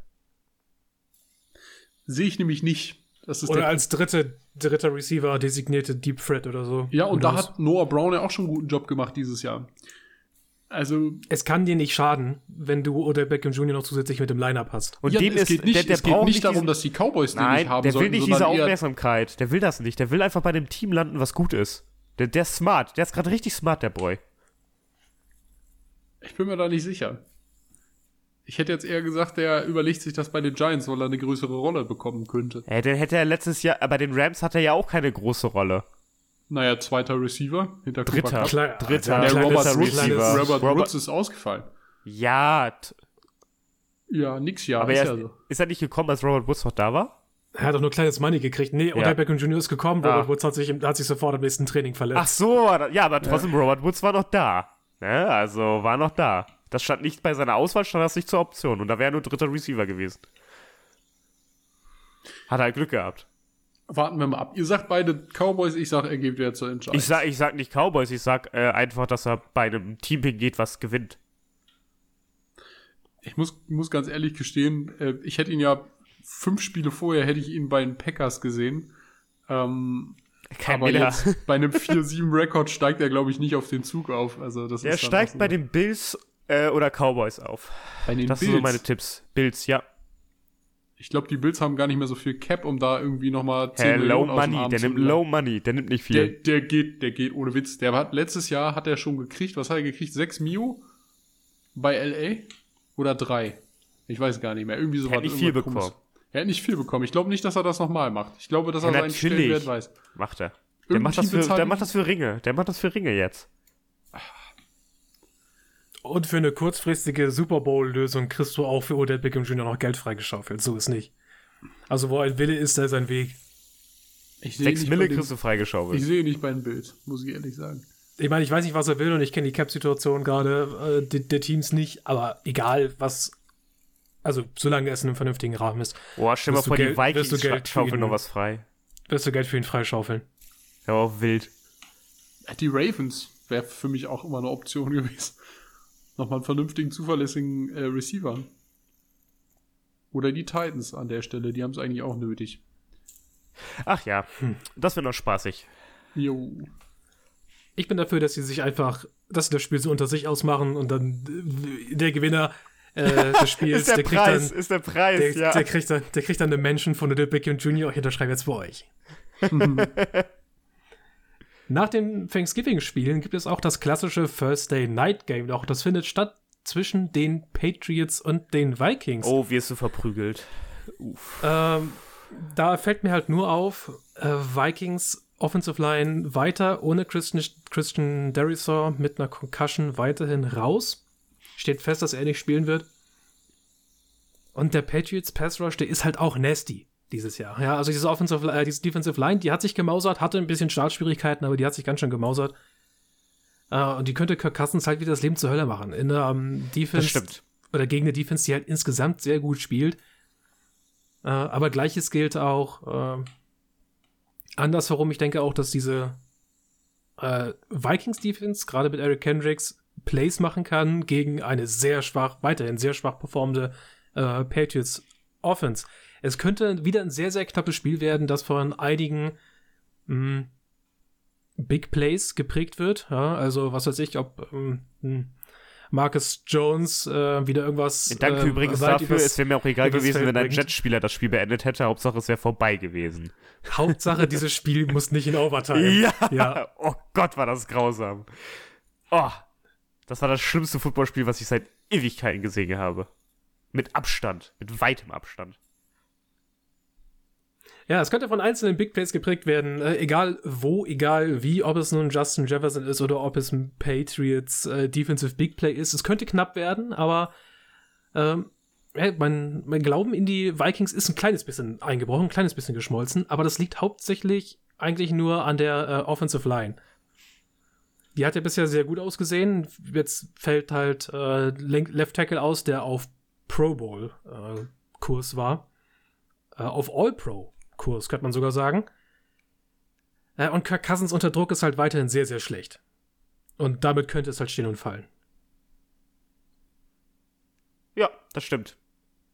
sehe ich nämlich nicht. Das ist Oder der, als dritte, dritter Receiver designierte Deep Threat oder so. ja, und Who da hat Noah Brown ja auch schon einen guten Job gemacht dieses Jahr. Also, Es kann dir nicht schaden, wenn du oder Beckham Jr. noch zusätzlich mit dem Lineup hast. Und ja, dem es ist, geht nicht, der, der es geht braucht nicht darum, dass die Cowboys den Nein, nicht haben der will sollten, nicht diese sondern eher, Aufmerksamkeit. Der will das nicht. Der will einfach bei dem Team landen, was gut ist. Der, der ist smart. Der ist gerade richtig smart, der Boy. Ich bin mir da nicht sicher. Ich hätte jetzt eher gesagt, der überlegt sich das bei den Giants, weil er eine größere Rolle bekommen könnte. Äh, den hätte er letztes Jahr, äh, bei den Rams hat er ja auch keine große Rolle. Naja, zweiter Receiver hinter Cooper Dritter. Dritter. ja, Der Robert, Kleines- Woods, Receiver. Robert, Robert- Woods ist ausgefallen. Ja, Ja, nix ja. aber ist er ja ist, so. ist er nicht gekommen, als Robert Woods noch da war? Er hat doch nur kleines Money gekriegt. Nee, Ja. oder Beckham Jr. ist gekommen. Ah. Robert Woods hat sich, hat sich sofort am nächsten Training verletzt. Ach so, ja, aber trotzdem, Robert Woods war noch da. Ne? Also war noch da. Das stand nicht bei seiner Auswahl, stand das nicht zur Option. Und da wäre er nur dritter Receiver gewesen. Hat halt Glück gehabt. Warten wir mal ab. Ihr sagt beide Cowboys, ich sag, er geht wieder zur Entscheidung. Ich sag, ich sag nicht Cowboys, ich sag äh, einfach, dass er bei einem Team hingeht, was gewinnt. ich muss, muss ganz ehrlich gestehen, äh, ich hätte ihn ja fünf Spiele vorher, hätte ich ihn bei den Packers gesehen. Ähm, Kein aber Miller. jetzt bei einem 4-7-Rekord steigt er, glaube ich, nicht auf den Zug auf. Also das Der ist steigt so- bei den Bills äh, oder Cowboys auf. bei den Das Bills. sind so meine Tipps. Bills, ja. Ich glaube, die Bills haben gar nicht mehr so viel Cap, um da irgendwie nochmal 10 Hey, low Millionen dem Money, der nimmt. Low Money, der nimmt nicht Der, viel. der geht, der geht ohne Witz. Der hat letztes Jahr hat er schon gekriegt. Was hat er gekriegt? 6 Mio bei LA oder 3? Ich weiß gar nicht mehr. Irgendwie so Er hat nicht viel bekommen. Er hat nicht viel bekommen. Ich glaube nicht, dass er das nochmal macht. Ich glaube, dass Ja, er seinen. Stellenwert weiß. Macht er. Der Irgendein macht, das für, der macht das für Ringe. Der macht das für Ringe jetzt. Und für eine kurzfristige Super Bowl-Lösung kriegst du auch für Odell Beckham Jr. noch Geld freigeschaufelt. So ist nicht. Also, wo ein Wille ist, da ist ein Weg. Ich sehe Sechs nicht, Mille kriegst du freigeschaufelt. ich sehe nicht bei den Bills, muss ich ehrlich sagen. Ich meine, ich weiß nicht, was er will und ich kenne die Cap-Situation gerade äh, der, der Teams nicht, aber egal, was. Also, solange es in einem vernünftigen Rahmen ist, Boah, stell mal vor, die Vikings du Geld scha- schaufeln für ihn- noch was frei. wirst du Geld für ihn freischaufeln. Ja, auch wild. Die Ravens wäre für mich auch immer eine Option gewesen. Nochmal einen vernünftigen, zuverlässigen äh, Receiver. Oder die Titans an der Stelle, die haben es eigentlich auch nötig. Ach ja, Hm. das wird noch spaßig. Jo. Ich bin dafür, dass sie sich einfach, dass sie das Spiel so unter sich ausmachen und dann äh, der Gewinner äh, des Spiels, Ist der, kriegt Preis, dann, ist der Preis, der, ja. der, kriegt dann, der kriegt dann eine Menschen von Odell Beckham Jr. Ich unterschreibe jetzt für euch. Nach den Thanksgiving-Spielen gibt es auch das klassische First Day Night Game. Auch das findet statt zwischen den Patriots und den Vikings. oh, wirst du verprügelt. Uff. Ähm, da fällt mir halt nur auf, äh, Vikings Offensive Line weiter ohne Christian, Christian Derisor mit einer Concussion weiterhin raus. Steht fest, dass er nicht spielen wird. Und der Patriots Pass Rush, der ist halt auch nasty dieses Jahr. Ja, also diese Offensive, äh, diese Defensive Line, die hat sich gemausert, hatte ein bisschen Startschwierigkeiten, aber die hat sich ganz schön gemausert. Äh, und die könnte Kirk Cousins halt wieder das Leben zur Hölle machen. In der ähm, Defense Das stimmt. oder gegen eine Defense, die halt insgesamt sehr gut spielt. Äh, aber gleiches gilt auch äh, andersherum. Ich denke auch, dass diese äh, Vikings Defense gerade mit Eric Kendricks Plays machen kann gegen eine sehr schwach, weiterhin sehr schwach performende äh, Patriots Offense. Es könnte wieder ein sehr, sehr knappes Spiel werden, das von einigen mh, Big Plays geprägt wird. Ja, also, was weiß ich, ob ähm, mh, Marcus Jones äh, wieder irgendwas. Danke äh, übrigens dafür. Es wäre mir auch egal gewesen, Feld wenn ein. Jetspieler das Spiel beendet hätte. Hauptsache, es wäre vorbei gewesen. Hauptsache, dieses Spiel muss nicht in Overtime. Ja. Oh Gott, war das grausam. Oh, das war das schlimmste Footballspiel, was ich seit Ewigkeiten gesehen habe. Mit Abstand, mit weitem Abstand. Ja, es könnte von einzelnen Big Plays geprägt werden, äh, egal wo, egal wie, ob es nun Justin Jefferson ist oder ob es ein Patriots äh, Defensive Big Play ist. Es könnte knapp werden, aber ähm, ja, mein, mein Glauben in die Vikings ist ein kleines bisschen eingebrochen, ein kleines bisschen geschmolzen, aber das liegt hauptsächlich eigentlich nur an der äh, Offensive Line. Die hat ja bisher sehr gut ausgesehen. Jetzt fällt halt äh, Left Tackle aus, der auf Pro Bowl äh, Kurs war. Äh, auf All Pro Kurs, könnte man sogar sagen. Äh, und Kirk Cousins unter Druck ist halt weiterhin sehr, sehr schlecht. Und damit könnte es halt stehen und fallen. Ja, das stimmt.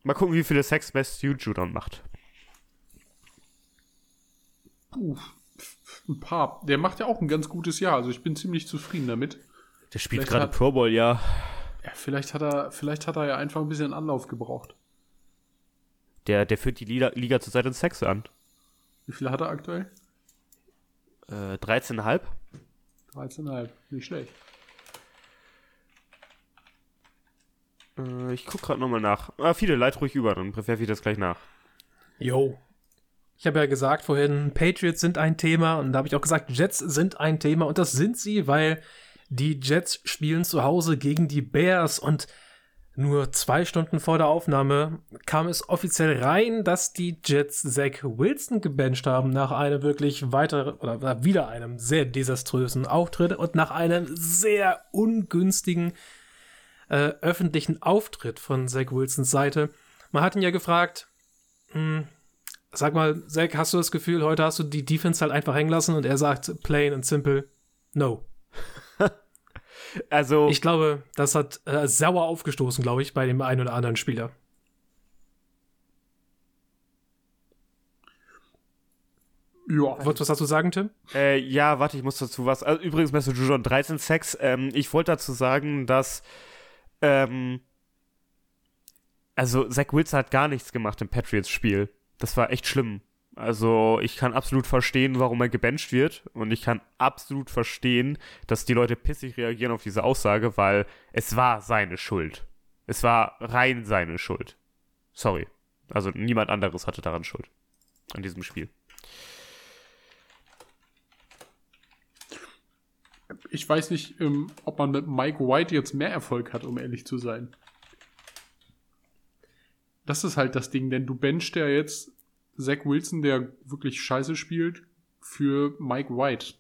Mal gucken, wie viele Sex Matthew Judon macht. Puh, ein paar. Der macht ja auch ein ganz gutes Jahr, also ich bin ziemlich zufrieden damit. Der spielt Vielleicht gerade hat- Pro Bowl, ja. Ja, vielleicht hat er, vielleicht hat er ja einfach ein bisschen Anlauf gebraucht. Der, der führt die Liga, Liga zurzeit in Sex an. Wie viel hat er aktuell? Äh, 13,5. 13,5. Nicht schlecht. Äh, ich guck gerade nochmal nach. Ah, viele, leit ruhig über, dann werfe ich das gleich nach. Yo. Ich habe ja gesagt vorhin, Patriots sind ein Thema und da habe ich auch gesagt, Jets sind ein Thema und das sind sie, weil die Jets spielen zu Hause gegen die Bears und nur zwei Stunden vor der Aufnahme kam es offiziell rein, dass die Jets Zach Wilson gebencht haben nach einem wirklich weiter oder wieder einem sehr desaströsen Auftritt und nach einem sehr ungünstigen äh, öffentlichen Auftritt von Zach Wilsons Seite. Man hat ihn ja gefragt, hm, Sag mal, Zach, hast du das Gefühl, heute hast du die Defense halt einfach hängen lassen und er sagt plain and simple, no. Also, Ich glaube, das hat äh, sauer aufgestoßen, glaube ich, bei dem einen oder anderen Spieler. Ja. Wolltest du was dazu sagen, Tim? Äh, ja, warte, ich muss dazu was. Also, übrigens, Messer Jujon 13 Sex. Ähm, ich wollte dazu sagen, dass. Ähm, also, Zach Wilson hat gar nichts gemacht im Patriots-Spiel. Das war echt schlimm. Also, ich kann absolut verstehen, warum er gebencht wird. Und ich kann absolut verstehen, dass die Leute pissig reagieren auf diese Aussage, weil es war seine Schuld. Es war rein seine Schuld. Sorry. Also, niemand anderes hatte daran Schuld. An diesem Spiel. Ich weiß nicht, ähm, ob man mit Mike White jetzt mehr Erfolg hat, um ehrlich zu sein. Das ist halt das Ding, denn du benchst ja jetzt Zach Wilson, der wirklich scheiße spielt, für Mike White.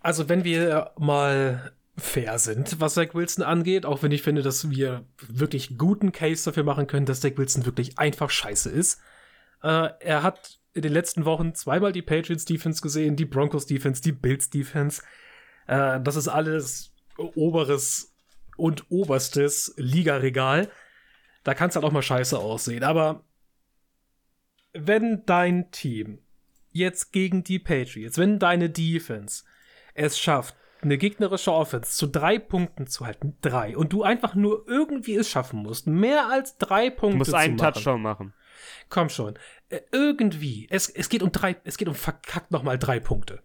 Also, wenn wir mal fair sind, was Zach Wilson angeht, auch wenn ich finde, dass wir wirklich guten Case dafür machen können, dass Zach Wilson wirklich einfach scheiße ist. Äh, er hat in den letzten Wochen zweimal die Patriots Defense gesehen, die Broncos Defense, die Bills Defense. Äh, das ist alles oberes und oberstes Ligaregal. Da kann es halt auch mal scheiße aussehen. Aber wenn dein Team jetzt gegen die Patriots, wenn deine Defense es schafft, eine gegnerische Offense zu drei Punkten zu halten, drei, und du einfach nur irgendwie es schaffen musst, mehr als drei Punkte Du musst zu einen machen. Touchdown machen. Komm schon. Äh, irgendwie. Es, es geht um drei, es geht um verkackt nochmal drei Punkte.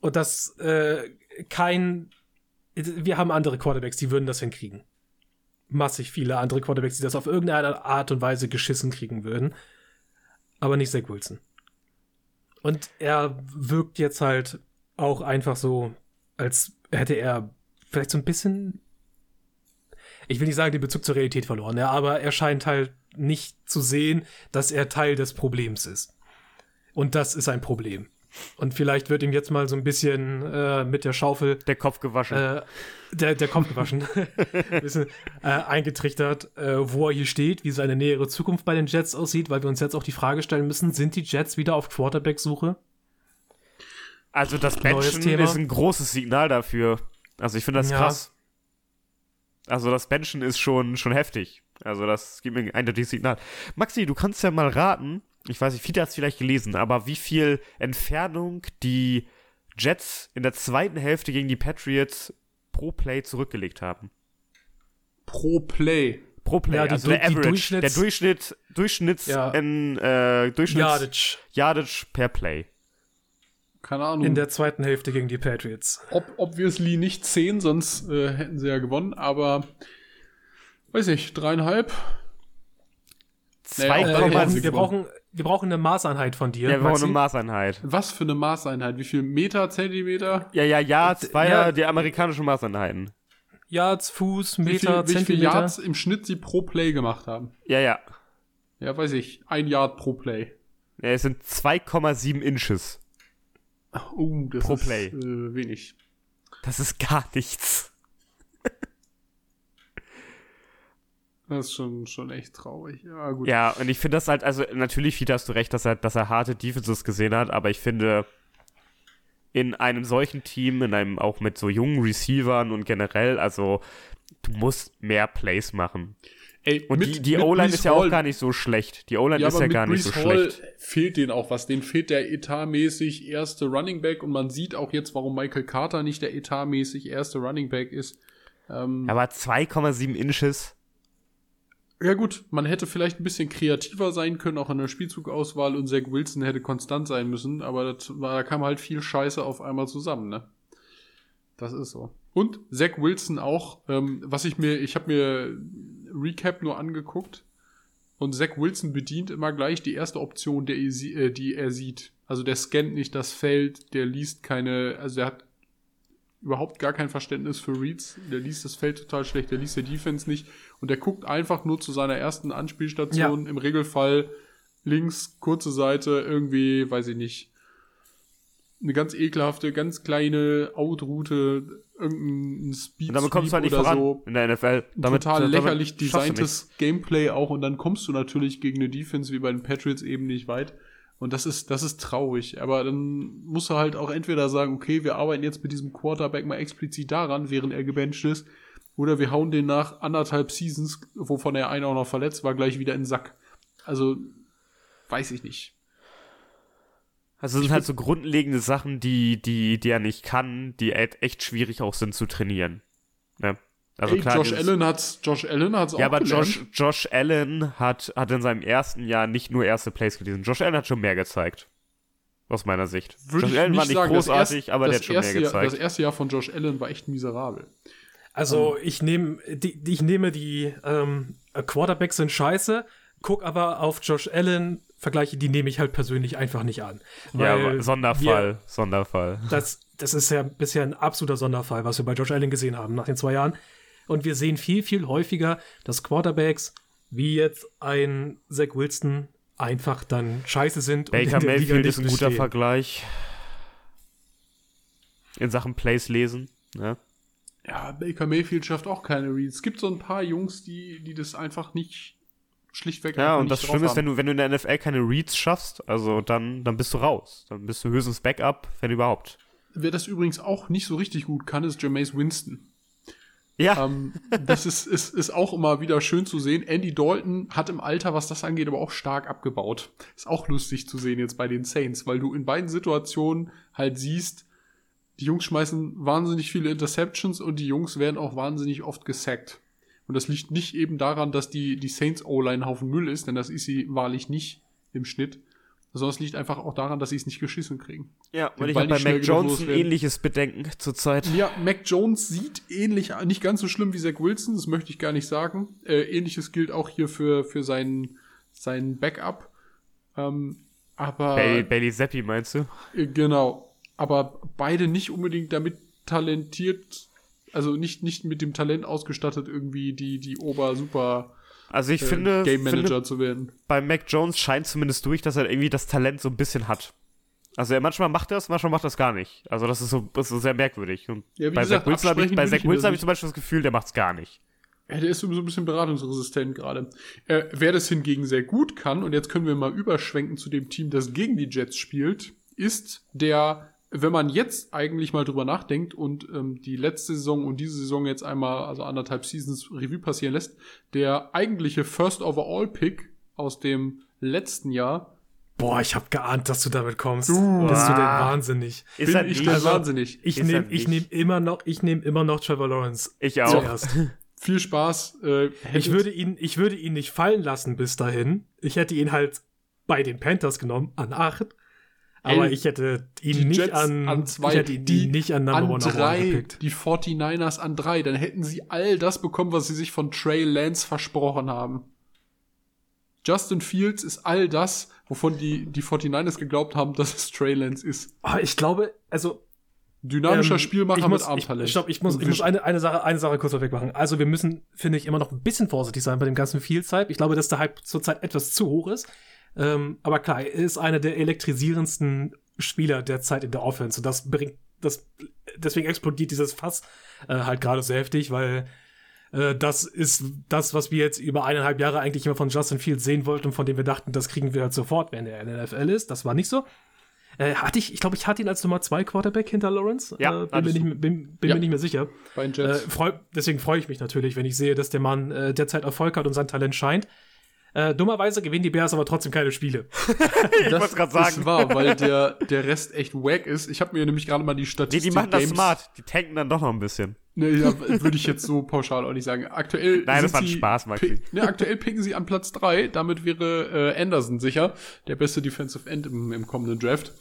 Und das, äh, kein, wir haben andere Quarterbacks, die würden das hinkriegen. Massig viele andere Quarterbacks, die das auf irgendeine Art und Weise geschissen kriegen würden. Aber nicht Zach Wilson. Und er wirkt jetzt halt auch einfach so, als hätte er vielleicht so ein bisschen ich will nicht sagen, den Bezug zur Realität verloren, ja, aber er scheint halt nicht zu sehen, dass er Teil des Problems ist. Und das ist ein Problem. Und vielleicht wird ihm jetzt mal so ein bisschen äh, mit der Schaufel Der Kopf gewaschen. äh, der, der Kopf gewaschen, ein bisschen äh, eingetrichtert, äh, wo er hier steht, wie seine nähere Zukunft bei den Jets aussieht, weil wir uns jetzt auch die Frage stellen müssen, sind die Jets wieder auf Quarterback-Suche? Also das Benchen ist ein großes Signal dafür. Also ich finde das Ja. krass. Also das Benchen ist schon, schon heftig. Also das gibt mir ein eindeutiges Signal. Maxi, du kannst ja mal raten, ich weiß nicht, viele hat es vielleicht gelesen, aber wie viel Entfernung die Jets in der zweiten Hälfte gegen die Patriots pro Play zurückgelegt haben. Pro Play. Pro Play, Ja, die also Du- der die Average, Durchschnitts- der Durchschnitt, Durchschnitts, Ja. in, äh, Durchschnitts Yardage Yardage per Play. Keine Ahnung. in der zweiten Hälfte gegen die Patriots. Ob, obviously nicht 10, sonst äh, hätten sie ja gewonnen, aber weiß ich, dreieinhalb. Naja, Äh, wir, Komm, brauchen, wir, brauchen, eine Maßeinheit von dir. Ja, wir brauchen eine Maßeinheit. Was für eine Maßeinheit? Wie viel Meter, Zentimeter? Ja, ja, Yards war ja, ja. die amerikanischen Maßeinheiten. Yards, Fuß, Wie Meter, viel, wie viel Zentimeter. Yards im Schnitt sie pro Play gemacht haben? Ja, ja. Ja, weiß ich. Ein Yard pro Play. ja es sind 2,7 Inches. Oh, das Pro ist Play. Äh, wenig. Das ist gar nichts. Das ist schon, schon echt traurig. Ja, gut. Ja, und ich finde das halt, also natürlich, Fiete, hast du recht, dass er, dass er harte Defenses gesehen hat, aber ich finde, in einem solchen Team, in einem auch mit so jungen Receivern und generell, also du musst mehr Plays machen. Ey, Und mit- die, die O-Line ist ja auch gar nicht so schlecht. Die O-Line ja, ist ja gar nicht so Hall schlecht. fehlt denen auch was. Denen fehlt der etatmäßig erste Running Back und man sieht auch jetzt, warum Michael Carter nicht der etatmäßig erste Running Back ist. Ähm, Aber 2,7 Inches. Ja gut, man hätte vielleicht ein bisschen kreativer sein können, auch in der Spielzugauswahl und Zach Wilson hätte konstant sein müssen, aber war, da kam halt viel Scheiße auf einmal zusammen, ne? Das ist so. Und Zach Wilson auch, ähm, was ich mir, ich habe mir Recap nur angeguckt und Zach Wilson bedient immer gleich die erste Option, der, er äh, die er sieht. Also der scannt nicht das Feld, der liest keine, also der hat überhaupt gar kein Verständnis für Reads. Der liest das Feld total schlecht, der liest der Defense nicht und der guckt einfach nur zu seiner ersten Anspielstation. Im Regelfall links, kurze Seite, irgendwie, weiß ich nicht, eine ganz ekelhafte, ganz kleine Outroute, irgendein Speed Und damit kommst du halt nicht oder voran so. in der NFL. Damit, Total damit lächerlich nichts. designtes Gameplay auch und dann kommst du natürlich gegen eine Defense wie bei den Patriots eben nicht weit. Und das ist, das ist traurig. Aber dann musst du halt auch entweder sagen, okay, wir arbeiten jetzt mit diesem Quarterback mal explizit daran, während er gebencht ist, oder wir hauen den nach anderthalb Seasons, wovon er einer auch noch verletzt war, gleich wieder in den Sack. Also, weiß ich nicht. Also es sind halt so grundlegende Sachen, die, die, die er nicht kann, die echt schwierig auch sind zu trainieren. Ne? Also Ey, klar, Josh Allen hat's, Josh Allen hat's Ja, auch aber gelernt. Josh, Josh Allen hat, hat in seinem ersten Jahr nicht nur erste Plays gelesen. Josh Allen hat schon mehr gezeigt. Aus meiner Sicht. Würde Josh Allen war nicht sagen. Das großartig, erst- aber der hat schon mehr erste Jahr, gezeigt. Das erste Jahr von Josh Allen war echt miserabel. Also Ähm. ich nehme die, ich nehme die ähm, Quarterbacks sind scheiße, guck aber auf Josh Allen Vergleiche, die nehme ich halt persönlich einfach nicht an. ja, aber Sonderfall, Sonderfall. das, das ist ja bisher ein absoluter Sonderfall, was wir bei Josh Allen gesehen haben nach den zwei Jahren. Und wir sehen viel, viel häufiger, dass Quarterbacks wie jetzt ein Zach Wilson einfach dann scheiße sind Baker Mayfield nicht ist ein guter bestehen. Vergleich. In Sachen Plays lesen. Ne? Ja, Baker Mayfield schafft auch keine Reads. Es gibt so ein paar Jungs, die, die das einfach nicht schlichtweg Ja, und das Schlimme ist, wenn du, wenn du in der NFL keine Reads schaffst, also dann, dann bist du raus. Dann bist du höchstens Backup, wenn überhaupt. Wer das übrigens auch nicht so richtig gut kann, ist Jameis Winston. Ja, Ähm, das ist, ist, ist auch immer wieder schön zu sehen. Andy Dalton hat im Alter, was das angeht, aber auch stark abgebaut. Ist auch lustig zu sehen jetzt bei den Saints, weil du in beiden Situationen halt siehst, die Jungs schmeißen wahnsinnig viele Interceptions und die Jungs werden auch wahnsinnig oft gesackt. Und das liegt nicht eben daran, dass die, die Saints O-Line Haufen Müll ist, denn das ist sie wahrlich nicht im Schnitt, sondern es liegt einfach auch daran, dass sie es nicht geschissen kriegen. ja, den und ich habe bei Mac Jones ein ähnliches Bedenken zurzeit. Ja, Mac Jones sieht ähnlich, nicht ganz so schlimm wie Zach Wilson, das möchte ich gar nicht sagen. Äh, ähnliches gilt auch hier für, für seinen, seinen Backup. Ähm, aber Bailey, Bailey Zappi, meinst du? äh, genau. Aber beide nicht unbedingt damit talentiert, also nicht, nicht mit dem Talent ausgestattet, irgendwie die, die Ober-Super Also ich äh, finde, Game Manager finde, zu werden. bei Mac Jones scheint zumindest durch, dass er irgendwie das Talent so ein bisschen hat. Also er manchmal macht das, manchmal macht das gar nicht. Also das ist so, das ist sehr merkwürdig. Und Ja, bei Zach Wilson habe ich, bei Zach Wilson habe ich zum Beispiel das Gefühl, der macht's gar nicht. Ja, der ist so ein bisschen beratungsresistent gerade. Äh, wer das hingegen sehr gut kann, und jetzt können wir mal überschwenken zu dem Team, das gegen die Jets spielt, ist der, wenn man jetzt eigentlich mal drüber nachdenkt und ähm, die letzte Saison und diese Saison jetzt einmal, also anderthalb Seasons Revue passieren lässt, der eigentliche First Overall Pick aus dem letzten Jahr, Boah, ich habe geahnt, dass du damit kommst. Du. Bist du denn Ah. wahnsinnig? Ist bin er ich nicht. da Also, wahnsinnig. Ich nehme ich nehm immer noch, ich nehme immer noch Trevor Lawrence. Ich auch. Zuerst. Viel Spaß. Äh, Ich würde ihn, ich würde ihn nicht fallen lassen bis dahin. Ich hätte ihn halt bei den Panthers genommen an 8. Aber ich hätte ihn nicht Jets an, an zwei, ich hätte ihn die nicht an Number an One drei, gepickt. die 49ers an drei, dann hätten sie all das bekommen, was sie sich von Trey Lance versprochen haben. Justin Fields ist all das, wovon die, die 49ers geglaubt haben, dass es Trey Lance ist. Ah, ich glaube, also Dynamischer Ähm, Spielmacher ich mit muss, Armtalent. Ich, stopp, ich muss, ich muss eine, eine, Sache, eine Sache kurz vorweg machen. Also wir müssen, finde ich, immer noch ein bisschen vorsichtig sein bei dem ganzen Fields-Hype. Ich glaube, dass der Hype zurzeit etwas zu hoch ist. Ähm, aber klar, er ist einer der elektrisierendsten Spieler der Zeit in der Offense. Und das bringt, das, deswegen explodiert dieses Fass äh, halt gerade so heftig, weil äh, das ist das, was wir jetzt über eineinhalb Jahre eigentlich immer von Justin Fields sehen wollten und von dem wir dachten, das kriegen wir halt sofort, wenn er in der NFL ist. Das war nicht so. Äh, hatte ich, ich glaube, ich hatte ihn als Nummer 2 Quarterback hinter Lawrence. Ja, äh, bin, mir nicht, bin, bin Ja. mir nicht mehr sicher. Bei den Äh, Jets. freu, deswegen freue ich mich natürlich, wenn ich sehe, dass der Mann äh, derzeit Erfolg hat und sein Talent scheint. Äh, dummerweise gewinnen die Bears aber trotzdem keine Spiele. ich wollte gerade sagen. ist wahr, weil der, der Rest echt wack ist. Ich habe mir nämlich gerade mal die Nee, Statistik die machen das Games- smart. Die tanken dann doch noch ein bisschen. Ne, ja, würde ich jetzt so pauschal auch nicht sagen. Aktuell Nein, das war ein sie Spaß, Maxi. pi- Ne, aktuell picken sie an Platz 3. Damit wäre äh, Anderson sicher, der beste Defensive End im, im kommenden Draft.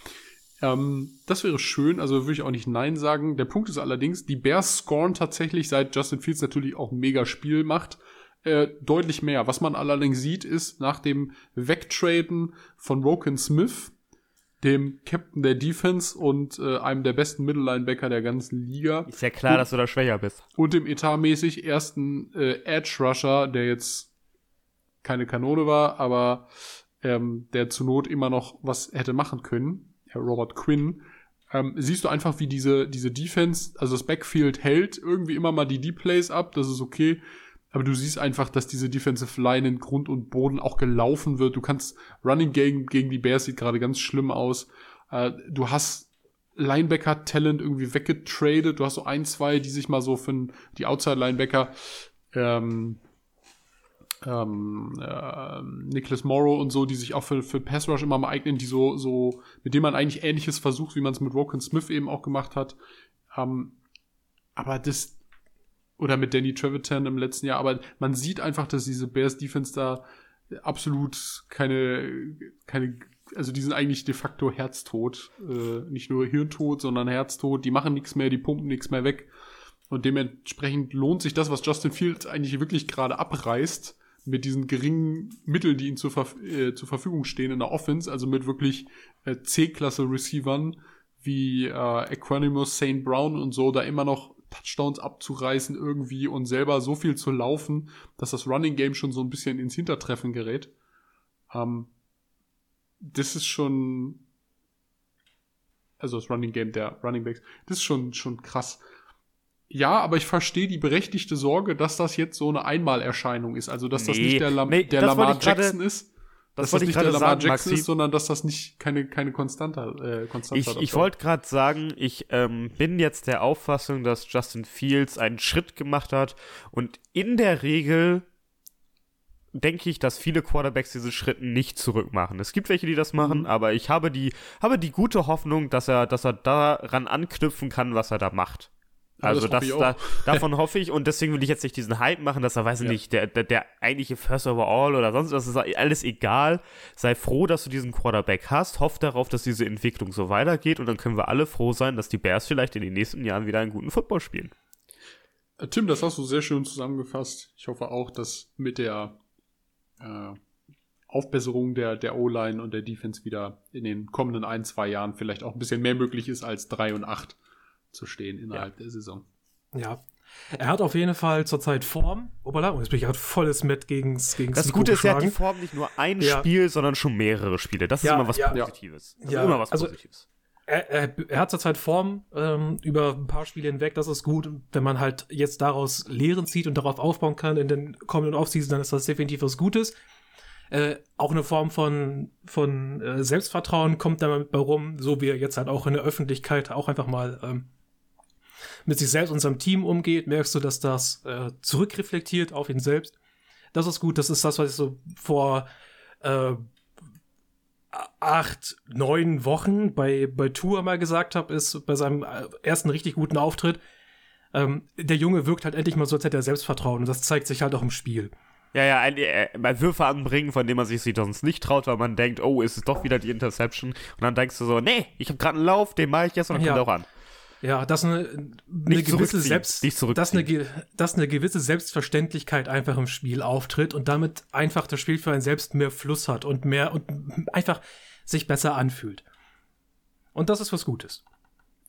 Ähm, das wäre schön, also würde ich auch nicht Nein sagen. Der Punkt ist allerdings, die Bears scoren tatsächlich, seit Justin Fields natürlich auch ein mega Spiel macht, äh, deutlich mehr. Was man allerdings sieht, ist nach dem Wegtraden von Roken Smith, dem Captain der Defense und äh, einem der besten Mittellinebacker der ganzen Liga, Ist ja klar, dass du da schwächer bist. und dem etatmäßig ersten äh, Edge Rusher, der jetzt keine Kanone war, aber ähm, der zur Not immer noch was hätte machen können, Herr Robert Quinn, ähm, siehst du einfach, wie diese, diese Defense, also das Backfield hält irgendwie immer mal die Deep Plays ab, das ist okay. Aber du siehst einfach, dass diese Defensive Line in Grund und Boden auch gelaufen wird. Du kannst Running gegen, gegen die Bears sieht gerade ganz schlimm aus. Äh, du hast Linebacker-Talent irgendwie weggetradet. Du hast so ein, zwei, die sich mal so für die Outside-Linebacker ähm, ähm, äh, Nicholas Morrow und so, die sich auch für, für Pass Rush immer mal eignen, die so, so, mit denen man eigentlich ähnliches versucht, wie man es mit Roken Smith eben auch gemacht hat. Ähm, aber das, oder mit Danny Trevitan im letzten Jahr, aber man sieht einfach, dass diese Bears Defense da absolut keine, keine, also die sind eigentlich de facto herztot. Äh, nicht nur Hirntod, sondern herztot. Die machen nichts mehr, die pumpen nichts mehr weg. Und dementsprechend lohnt sich das, was Justin Fields eigentlich wirklich gerade abreißt, mit diesen geringen Mitteln, die ihm zur, Verf äh, zur Verfügung stehen in der Offense, also mit wirklich äh, C-Klasse-Receivern wie äh, Equanimous, St. Brown und so, da immer noch Touchdowns abzureißen irgendwie und selber so viel zu laufen, dass das Running Game schon so ein bisschen ins Hintertreffen gerät. Ähm, das ist schon, also das Running Game der Running Backs, das ist schon, schon krass. Ja, aber ich verstehe die berechtigte Sorge, dass das jetzt so eine Einmalerscheinung ist. Also, dass das Nee, nicht der, Lam nee, der das Lamar Jackson ist. Das dass ich nicht der Lamar sagen, Jackson Maxi. ist, sondern dass das nicht keine, keine Konstante, äh, Konstante Ich, ich wollte gerade sagen, ich ähm, bin jetzt der Auffassung, dass Justin Fields einen Schritt gemacht hat und in der Regel denke ich, dass viele Quarterbacks diese Schritte nicht zurückmachen. Es gibt welche, die das machen, Mhm. aber ich habe die, habe die gute Hoffnung, dass er, dass er daran anknüpfen kann, was er da macht. Also das das, da, davon hoffe ich und deswegen will ich jetzt nicht diesen Hype machen, dass er, weiß ich Ja. nicht, der, der, der eigentliche First Overall oder sonst was, ist alles egal. Sei froh, dass du diesen Quarterback hast, hoff darauf, dass diese Entwicklung so weitergeht und dann können wir alle froh sein, dass die Bears vielleicht in den nächsten Jahren wieder einen guten Football spielen. Äh, Tim, das hast du sehr schön zusammengefasst. Ich hoffe auch, dass mit der äh, Aufbesserung der, der O-Line und der Defense wieder in den kommenden ein, zwei Jahren vielleicht auch ein bisschen mehr möglich ist, als 3 und 8 zu stehen innerhalb der Saison. Ja. Er hat auf jeden Fall zurzeit Form. Opala, und jetzt bin ich gerade volles Met gegens, gegens Das Gute ist, er hat die. Form nicht nur ein Ja. Spiel, sondern schon mehrere Spiele. Das ist Ja, immer was ja. Positives. Das Ja, ist immer was also- Positives. Er, er, er hat zurzeit Form ähm, über ein paar Spiele hinweg, das ist gut. Wenn man halt jetzt daraus Lehren zieht und darauf aufbauen kann in den kommenden Offseason, dann ist das definitiv was Gutes. Äh, auch eine Form von, von äh, Selbstvertrauen kommt damit bei rum, so wie er jetzt halt auch in der Öffentlichkeit auch einfach mal ähm, mit sich selbst und seinem Team umgeht, merkst du, dass das äh, zurückreflektiert auf ihn selbst. Das ist gut, das ist das, was ich so vor äh, acht, neun Wochen bei, bei Tour mal gesagt habe, ist bei seinem äh, ersten richtig guten Auftritt, ähm, der Junge wirkt halt endlich mal so, als hätte er Selbstvertrauen und das zeigt sich halt auch im Spiel. Ja, ja, ein, äh, Würfe anbringen, von denen man sich sonst nicht traut, weil man denkt, oh, ist es doch wieder die Interception. Und dann denkst du so, nee, ich habe gerade einen Lauf, den mache ich jetzt und dann Ja. kommt er auch an. Ja, dass eine, eine Nicht gewisse Selbst, dass eine, dass eine gewisse Selbstverständlichkeit einfach im Spiel auftritt und damit einfach das Spiel für einen selbst mehr Fluss hat und mehr und einfach sich besser anfühlt. Und das ist was Gutes.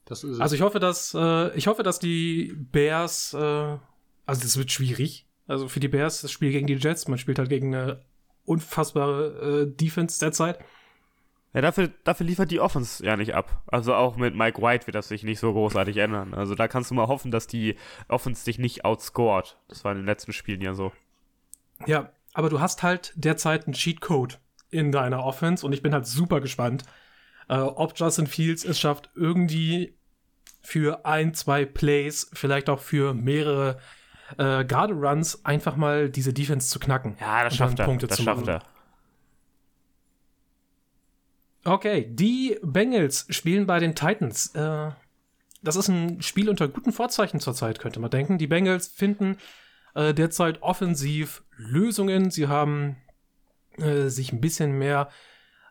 Das ist. Also ich hoffe, dass äh, ich hoffe, dass die Bears, äh, also das wird schwierig. Also für die Bears das Spiel gegen die Jets, man spielt halt gegen eine unfassbare äh, Defense derzeit. Ja, dafür, dafür liefert die Offense ja nicht ab. Also auch mit Mike White wird das sich nicht so großartig ändern. Also da kannst du mal hoffen, dass die Offense dich nicht outscored. Das war in den letzten Spielen ja so. Ja, aber du hast halt derzeit einen Cheatcode in deiner Offense und ich bin halt super gespannt, äh, ob Justin Fields es schafft, irgendwie für ein, zwei Plays, vielleicht auch für mehrere äh, Garde Runs einfach mal diese Defense zu knacken. Ja, das schafft er. Punkte das zu schafft machen. er. Okay, die Bengals spielen bei den Titans. Äh, das ist ein Spiel unter guten Vorzeichen zurzeit, könnte man denken. Die Bengals finden äh, derzeit offensiv Lösungen. Sie haben äh, sich ein bisschen mehr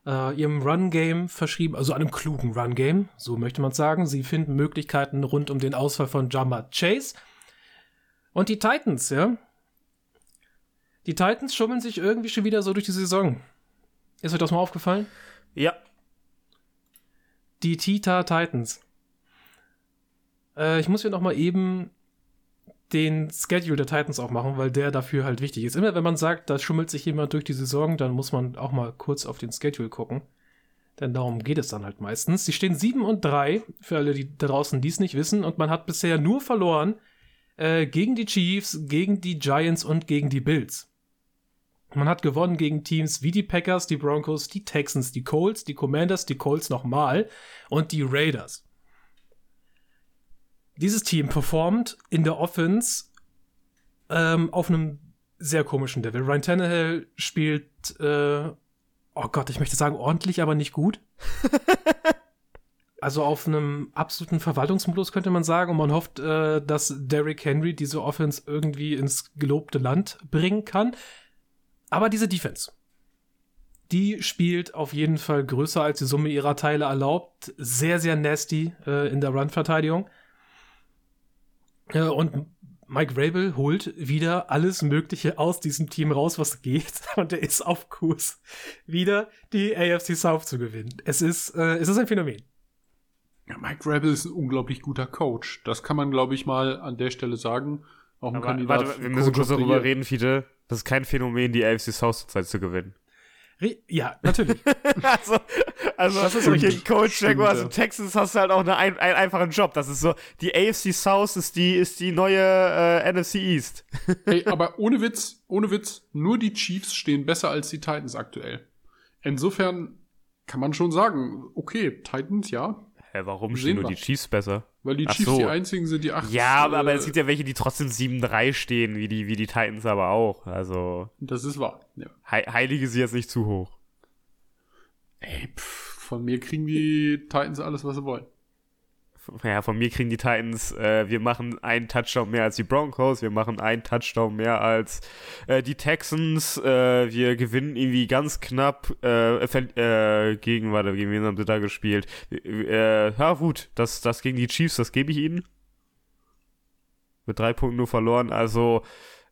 äh, ihrem Run-Game verschrieben, also einem klugen Run-Game, so möchte man sagen. Sie finden Möglichkeiten rund um den Ausfall von Jama Chase. Und die Titans, ja. Die Titans schummeln sich irgendwie schon wieder so durch die Saison. Ist euch das mal aufgefallen? Ja. Die Tita Titans. Äh, ich muss hier noch mal eben den Schedule der Titans auch machen, weil der dafür halt wichtig ist. Immer wenn man sagt, da schummelt sich jemand durch die Saison, dann muss man auch mal kurz auf den Schedule gucken. Denn darum geht es dann halt meistens. Sie stehen 7 und 3, für alle, die da draußen dies nicht wissen, und man hat bisher nur verloren äh, gegen die Chiefs, gegen die Giants und gegen die Bills. Man hat gewonnen gegen Teams wie die Packers, die Broncos, die Texans, die Colts, die Commanders, die Colts nochmal und die Raiders. Dieses Team performt in der Offense ähm, auf einem sehr komischen Level. Ryan Tannehill spielt, äh, oh Gott, ich möchte sagen ordentlich, aber nicht gut. also auf einem absoluten Verwaltungsmodus könnte man sagen und man hofft, äh, dass Derrick Henry diese Offense irgendwie ins gelobte Land bringen kann. Aber diese Defense, die spielt auf jeden Fall größer als die Summe ihrer Teile erlaubt. Sehr, sehr nasty äh, in der Run-Verteidigung. Äh, und Mike Rabel holt wieder alles Mögliche aus diesem Team raus, was geht. Und er ist auf Kurs, wieder die AFC South zu gewinnen. Es ist, äh, es ist ein Phänomen. Ja, Mike Rabel ist ein unglaublich guter Coach. Das kann man, glaube ich, mal an der Stelle sagen. Auch ein Aber, Kandidat. warte, wir müssen kurz darüber reden, Fiete. Das ist kein Phänomen, die AFC South zurzeit zu gewinnen. Ja, natürlich. also, also Das ist gegen richtig. Coach Jaguars ja. und Texans hast du halt auch eine, ein, einen einfachen Job. Das ist so, die AFC South ist die, ist die neue äh, NFC East. Ey, aber ohne Witz, ohne Witz, nur die Chiefs stehen besser als die Titans aktuell. Insofern kann man schon sagen, okay, Titans ja, Hä, warum stehen nur die Chiefs besser? Weil die Ach Chiefs so. die einzigen sind, die acht. Ja, aber, aber äh, es gibt ja welche, die trotzdem 7-3 stehen, wie die, wie die Titans aber auch. Also, Das ist wahr. Ja. hei heilige sie jetzt nicht zu hoch. Ey, pff, von mir kriegen die Titans alles, was sie wollen. Ja, von mir kriegen die Titans, äh, wir machen einen Touchdown mehr als die Broncos, wir machen einen Touchdown mehr als äh, die Texans, äh, wir gewinnen irgendwie ganz knapp äh, ver- äh, gegen, warte, gegen wen haben sie da gespielt? Äh, ja gut, das, das gegen die Chiefs, das gebe ich ihnen. Mit drei Punkten nur verloren, also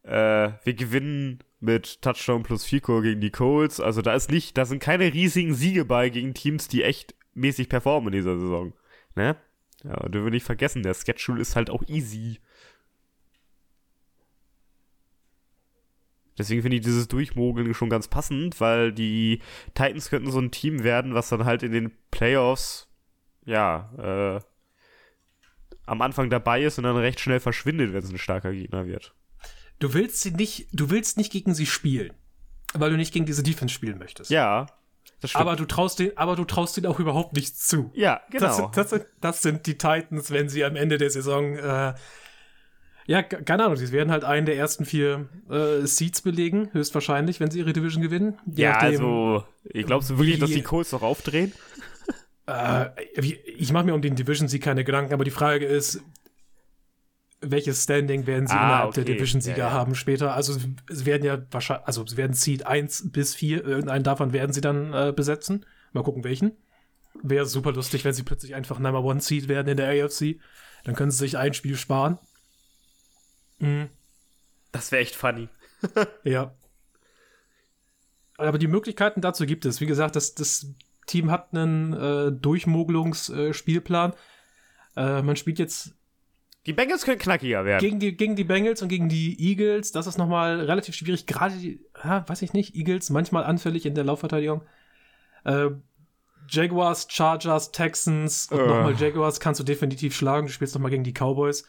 äh, wir gewinnen mit Touchdown plus Fico gegen die Colts, also da ist nicht, da sind keine riesigen Siege bei gegen Teams, die echt mäßig performen in dieser Saison, ne? Ja, dürfen wir nicht vergessen, der Schedule ist halt auch easy. Deswegen finde ich dieses Durchmogeln schon ganz passend, weil die Titans könnten so ein Team werden, was dann halt in den Playoffs, ja, äh, am Anfang dabei ist und dann recht schnell verschwindet, wenn es ein starker Gegner wird. Du willst sie nicht, du willst nicht gegen sie spielen, weil du nicht gegen diese Defense spielen möchtest. Ja. Aber du traust den, aber du traust denen auch überhaupt nichts zu. ja, genau. Das, sind, das, sind, das sind die Titans, wenn sie am Ende der Saison, äh, ja, ke- keine Ahnung, sie werden halt einen der ersten vier äh, Seeds belegen, höchstwahrscheinlich, wenn sie ihre Division gewinnen. Ja, nachdem, also, ich glaubst du wirklich, wie- dass die Colts noch aufdrehen? Äh, ich mache mir um den Division-Sieg keine Gedanken, aber die Frage ist, welches Standing werden sie Ah, innerhalb okay. der Division-Sieger Ja, ja. haben später? Also es werden ja wahrscheinlich, also sie werden Seed 1 bis 4, irgendeinen davon werden sie dann äh, besetzen. Mal gucken, welchen. Wäre super lustig, wenn sie plötzlich einfach Number One Seed werden in der AFC. Dann können sie sich ein Spiel sparen. Mhm. Das wäre echt funny. Ja. Aber die Möglichkeiten dazu gibt es. Wie gesagt, das, das Team hat einen äh, Durchmogelungsspielplan. Äh, man spielt jetzt Die Bengals können knackiger werden. gegen die, gegen die Bengals und gegen die Eagles. Das ist nochmal relativ schwierig. Gerade die, ja, weiß ich nicht, Eagles manchmal anfällig in der Laufverteidigung. Äh, Jaguars, Chargers, Texans und Äh. nochmal Jaguars kannst du definitiv schlagen. Du spielst nochmal gegen die Cowboys.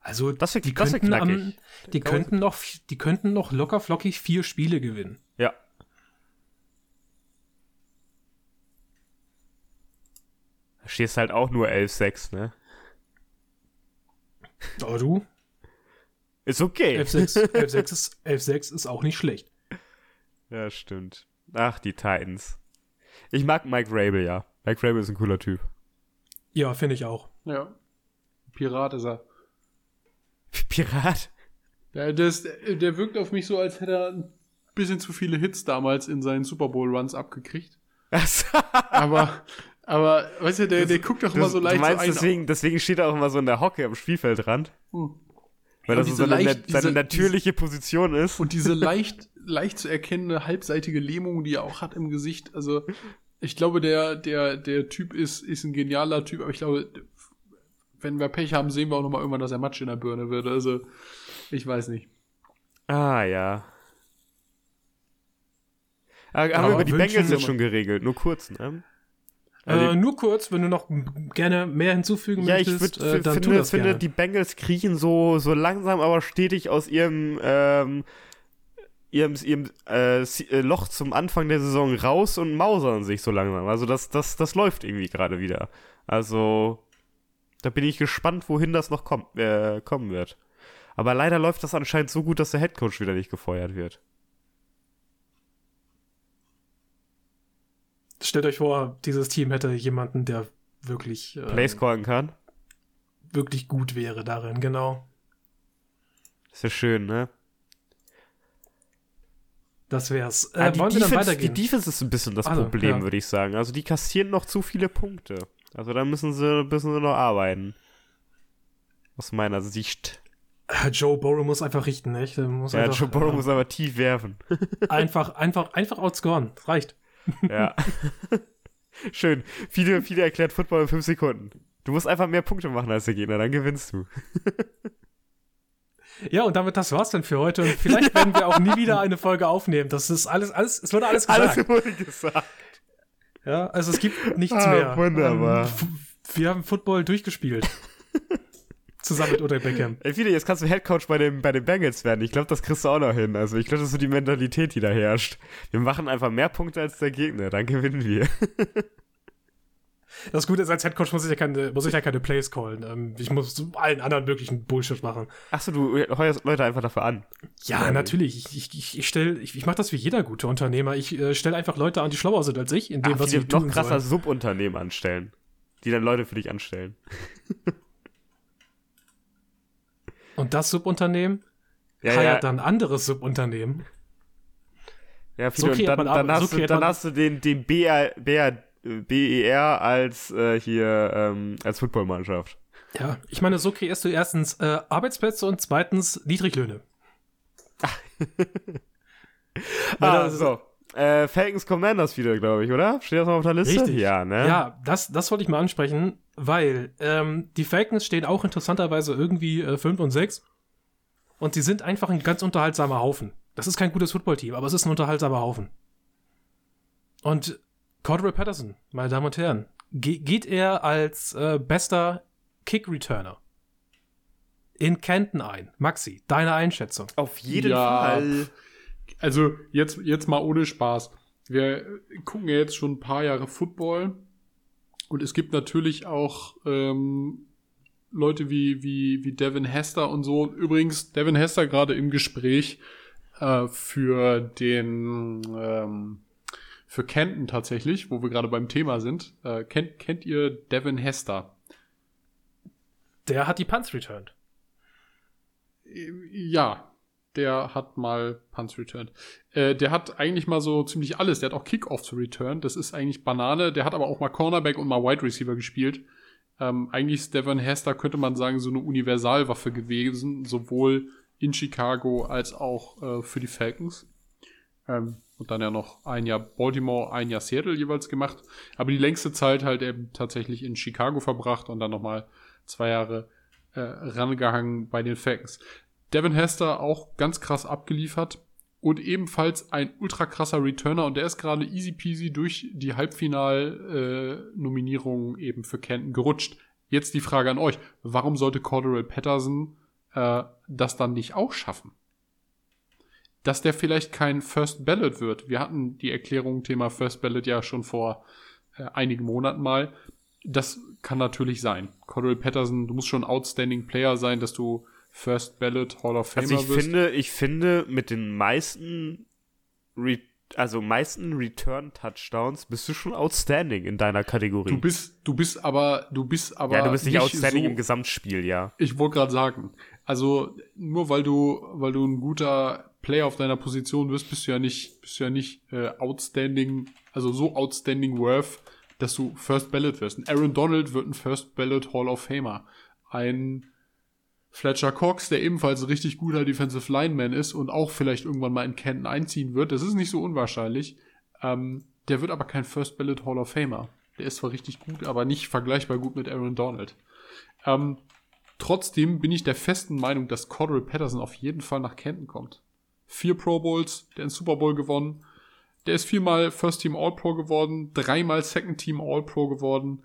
Also Das wird- die das könnten, am, knackig. die könnten noch, die könnten noch locker flockig vier Spiele gewinnen. ja. Stehst halt auch nur 11-6, ne? Aber du? Ist okay. 11-6 11-6 ist, 11-6 ist auch nicht schlecht. Ja, stimmt. Ach, die Titans. Ich mag Mike Rabel, ja. Mike Rabel ist ein cooler Typ. Ja, finde ich auch. Ja. Pirat ist er. Pirat? Ja, der, ist, der wirkt auf mich so, als hätte er ein bisschen zu viele Hits damals in seinen Super Bowl Runs abgekriegt. aber, aber, weißt du, der, der guckt doch immer so leicht du meinst, so ein. deswegen, deswegen steht er auch immer so in der Hocke am Spielfeldrand. Hm. Weil das so seine, leicht- seine diese- natürliche Position ist. Und diese leicht, leicht zu erkennende halbseitige Lähmung, die er auch hat im Gesicht. Also, ich glaube, der, der, der Typ ist, ist ein genialer Typ, aber ich glaube, wenn wir Pech haben, sehen wir auch noch mal irgendwann, dass er Matsch in der Birne wird. Also, ich weiß nicht. Ah, ja. Ah, haben Aber wir über die Bengals jetzt schon geregelt, nur kurz, ne? Also Äh, nur kurz, wenn du noch gerne mehr hinzufügen Ja, ich möchtest, würd, äh, dann tu finde, das finde gerne. die Bengals kriechen so, so langsam, aber stetig aus ihrem, ähm, ihrem, ihrem äh, äh, Loch zum Anfang der Saison raus und mausern sich so langsam. Also das, das, das läuft irgendwie gerade wieder. Also da bin ich gespannt, wohin das noch kommt, äh, kommen wird. Aber leider läuft das anscheinend so gut, dass der Headcoach wieder nicht gefeuert wird. Stellt euch vor, dieses Team hätte jemanden, der wirklich, äh, Plays callen kann. wirklich gut wäre darin, genau. Ist ja schön, ne? Das wär's. Äh, Ah, die, wollen wir dann Defense, weitergehen? die Defense ist ein bisschen das Also, Problem, ja. würde ich sagen. Also die kassieren noch zu viele Punkte. Also da müssen sie, müssen sie noch arbeiten. Aus meiner Sicht. Joe Burrow muss einfach richten, nicht? Ja, einfach, Joe Burrow äh, muss aber tief werfen. einfach, einfach, einfach outscoren. Das reicht. Ja. Schön. Viele, viele erklärt Football in fünf Sekunden. Du musst einfach mehr Punkte machen als der Gegner, dann gewinnst du. Ja, und damit das war's dann für heute. Und vielleicht werden wir auch nie wieder eine Folge aufnehmen. Das ist alles, alles, es wurde alles gesagt. Alles wurde gesagt. Ja, also es gibt nichts Ah, mehr. wunderbar. Ähm, wir haben Football durchgespielt. Zusammen mit Odell Beckham. Ey, Fide, jetzt kannst du Headcoach bei den, bei den Bengals werden. Ich glaube, das kriegst du auch noch hin. Also ich glaube, das ist so die Mentalität, die da herrscht. Wir machen einfach mehr Punkte als der Gegner, dann gewinnen wir. Das Gute ist, als Headcoach muss ich ja keine, muss ich ja keine Plays callen. Ähm, ich muss allen anderen möglichen Bullshit machen. Achso, du heuerst Leute einfach dafür an. Ja, Ja, natürlich. Ich, ich, ich, ich, stell, ich, ich mache das wie jeder gute Unternehmer. Ich äh, stelle einfach Leute an, die schlauer sind als ich, in dem, Ach, was sie noch tun krasser sollen. Subunternehmen anstellen. Die dann Leute für dich anstellen. Und das Subunternehmen Ja, ja, dann ein anderes Subunternehmen. ja so Fide, kreiert und dann, dann, hast, so du, dann hast du den, den BR, BR, BER als äh, hier ähm, als Footballmannschaft. Ja, ich meine, so kreierst du erstens äh, Arbeitsplätze und zweitens Niedriglöhne. Ah, so. Äh, Falcons Commanders wieder, glaube ich, oder? Steht das noch auf der Liste? Richtig. Ja, ne? Ja, das, das wollte ich mal ansprechen, weil ähm, die Falcons stehen auch interessanterweise irgendwie 5 und 6 und sie sind einfach ein ganz unterhaltsamer Haufen. Das ist kein gutes Footballteam, aber es ist ein unterhaltsamer Haufen. Und Cordero Patterson, meine Damen und Herren, ge geht er als äh, bester Kick-Returner in Kenton ein? Maxi, deine Einschätzung. Auf jeden Ja. Fall. Also jetzt, jetzt mal ohne Spaß. Wir gucken ja jetzt schon ein paar Jahre Football und es gibt natürlich auch ähm, Leute wie, wie, wie Devin Hester und so. Übrigens, Devin Hester gerade im Gespräch äh, für den ähm, für Kenton tatsächlich, wo wir gerade beim Thema sind. Äh, kennt, kennt ihr Devin Hester? Der hat die Punts returned. Ja, der hat mal Punts returned. Äh, der hat eigentlich mal so ziemlich alles. Der hat auch Kickoffs returned. Das ist eigentlich Banane. Der hat aber auch mal Cornerback und mal Wide Receiver gespielt. Ähm, eigentlich ist Devon Hester, könnte man sagen, so eine Universalwaffe gewesen, sowohl in Chicago als auch äh, für die Falcons. Ähm, und dann ja noch ein Jahr Baltimore, ein Jahr Seattle jeweils gemacht. Aber die längste Zeit halt eben tatsächlich in Chicago verbracht und dann nochmal zwei Jahre äh, rangehangen bei den Falcons. Devin Hester auch ganz krass abgeliefert und ebenfalls ein ultra krasser Returner und der ist gerade easy peasy durch die Halbfinal-Nominierung eben für Kenton gerutscht. Jetzt die Frage an euch, warum sollte Cordero Patterson äh, das dann nicht auch schaffen? Dass der vielleicht kein First Ballot wird. Wir hatten die Erklärung Thema First Ballot ja schon vor äh, einigen Monaten mal. das kann natürlich sein. Cordell Patterson, du musst schon Outstanding Player sein, dass du First Ballot Hall of Famer Also ich wirst. finde, ich finde, mit den meisten, Re also meisten Return-Touchdowns bist du schon outstanding in deiner Kategorie. du bist, du bist aber, du bist aber. ja, du bist nicht, outstanding so, im Gesamtspiel, ja. Ich wollte gerade sagen, also nur weil du, weil du ein guter Player auf deiner Position bist, bist du ja nicht, bist du ja nicht äh, outstanding, also so outstanding worth, dass du First Ballot wirst. Ein Aaron Donald wird ein First Ballot Hall of Famer. Ein Fletcher Cox, der ebenfalls ein richtig guter Defensive Lineman ist und auch vielleicht irgendwann mal in Canton einziehen wird, das ist nicht so unwahrscheinlich. Ähm, der wird aber kein First Ballot Hall of Famer. Der ist zwar richtig gut, aber nicht vergleichbar gut mit Aaron Donald. Ähm, trotzdem bin ich der festen Meinung, dass Cordell Patterson auf jeden Fall nach Canton kommt. Vier Pro Bowls, der einen Super Bowl gewonnen. Der ist viermal First Team All-Pro geworden, dreimal Second Team All-Pro geworden.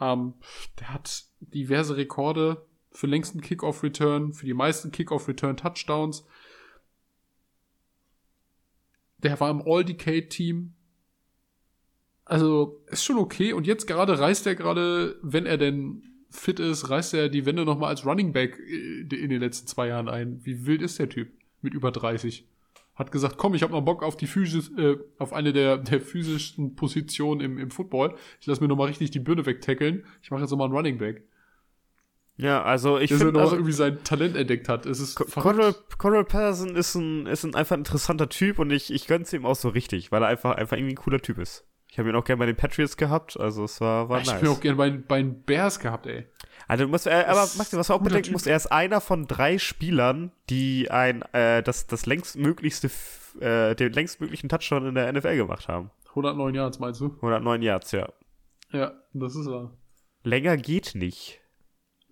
Ähm, der hat diverse Rekorde für längsten Kickoff-Return, für die meisten Kickoff-Return-Touchdowns. Der war im All-Decade-Team. Also, ist schon okay. Und jetzt gerade reißt er gerade, wenn er denn fit ist, reißt er die Wände nochmal als Running Back äh, in den letzten zwei Jahren ein. Wie wild ist der Typ? Mit über 30. Hat gesagt, komm, ich habe noch Bock auf die Physis, äh, auf eine der, der physischsten Positionen im, im Football. Ich lasse mir nochmal richtig die Birne wegtackeln. Ich mache jetzt nochmal einen Running Back. Ja, also ich Dass er finde, noch also, irgendwie sein Talent entdeckt hat. Es ist. Cordell, Cordell Patterson ist ein, ist ein einfach interessanter Typ und ich, ich gönn's ihm auch so richtig, weil er einfach, einfach irgendwie ein cooler Typ ist. Ich habe ihn auch gerne bei den Patriots gehabt, also es war, war ich nice. bin auch gerne bei, bei den Bears gehabt, ey. Also du musst, äh, aber Maxi, was du auch bedenken musst, er ist einer von drei Spielern, die ein, äh, das, das längstmöglichste, äh, den längstmöglichen Touchdown in der NFL gemacht haben. 109 Yards, meinst du? 109 Yards, ja. Ja, das ist er. Länger geht nicht.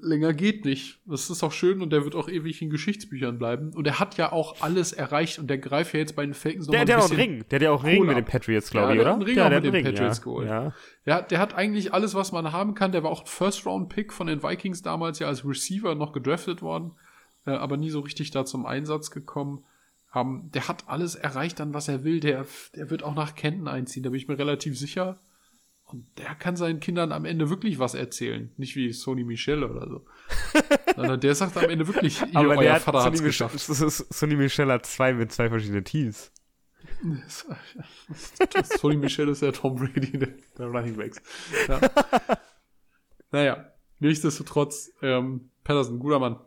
Länger geht nicht. Das ist auch schön und der wird auch ewig in Geschichtsbüchern bleiben. Und er hat ja auch alles erreicht und der greift ja jetzt bei den Falcons noch Der, mal der ein hat auch einen bisschen Ring. Der hat ja auch einen Ring mit den. Patriots, Ja, glaube ich, der oder? hat einen Ring ja, auch der mit hat den Ring, Patriots ja. geholt. Ja. Der, der hat eigentlich alles, was man haben kann. Der war auch ein First-Round-Pick von den Vikings damals ja als Receiver noch gedraftet worden, äh, aber nie so richtig da zum Einsatz gekommen. Ähm, der hat alles erreicht an, was er will. Der, der wird auch nach Kenton einziehen, da bin ich mir relativ sicher. Und der kann seinen Kindern am Ende wirklich was erzählen. Nicht wie Sony Michel oder so. Sondern der sagt am Ende wirklich, ihr, Aber der euer hat Vater hat's Michel, geschafft. Sonny Michel hat zwei mit zwei verschiedenen Teams. Sony Michel ist ja Tom Brady der, der Running Backs. Ja. naja, nichtsdestotrotz, ähm, Patterson, guter Mann.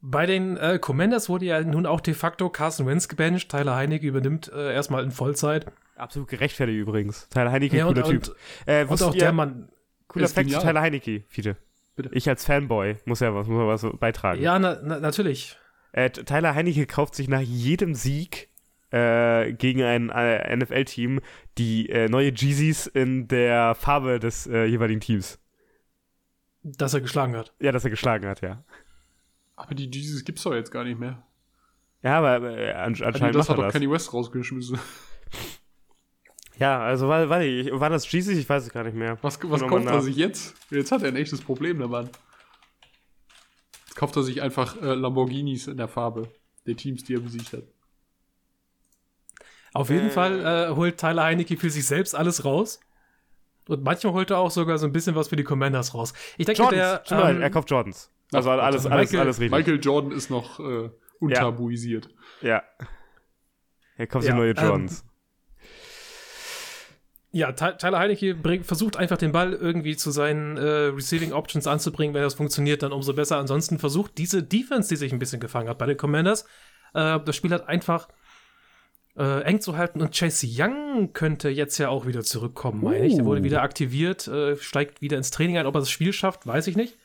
Bei den äh, Commanders wurde ja nun auch de facto Carson Wentz gebencht. Tyler Heinecke übernimmt äh, erstmal in Vollzeit. Absolut gerechtfertigt übrigens. Tyler Heineke, Ja, und, cooler Typ. und, äh, und auch ihr, der Mann. cooler Fact zu. Tyler Heineke, Fiete. Bitte. Ich als Fanboy muss ja was, muss ja was beitragen. Ja, na, na, natürlich. Äh, Tyler Heineke kauft sich nach jedem Sieg äh, gegen ein äh, NFL-Team die äh, neue Jeezys in der Farbe des äh, jeweiligen Teams. Dass er geschlagen hat. Ja, dass er geschlagen hat, ja. Aber die Jesus gibt's doch jetzt gar nicht mehr. Ja, aber äh, an, anscheinend das macht hat er doch das. Kanye West rausgeschmissen. Ja, also war, warte, ich- war das Jeezys? Ich weiß es gar nicht mehr. Was, was kauft er sich jetzt? Jetzt hat er ein echtes Problem, der Mann. Jetzt kauft er sich einfach äh, Lamborghinis in der Farbe der Teams, die er besiegt hat. Auf jeden Äh. Fall äh, holt Tyler Heinecke für sich selbst alles raus. Und manchmal holt er auch sogar so ein bisschen was für die Commanders raus. Ich denke, Jordans, der. ähm, er kauft Jordans. Also Ach, alles, Gott, alles, Michael- alles richtig. Michael Jordan ist noch äh, untabuisiert. Ja. Er kauft Ja, sich neue ähm, Jordans. Ja, Ty- Tyler Heinecke bring, versucht einfach den Ball irgendwie zu seinen äh, Receiving Options anzubringen. Wenn das funktioniert, dann umso besser. Ansonsten versucht diese Defense, die sich ein bisschen gefangen hat bei den Commanders, äh, das Spiel hat einfach äh, eng zu halten. Und Chase Young könnte jetzt ja auch wieder zurückkommen, meine ich. Der wurde wieder aktiviert, äh, steigt wieder ins Training ein. Ob er das Spiel schafft, weiß ich nicht.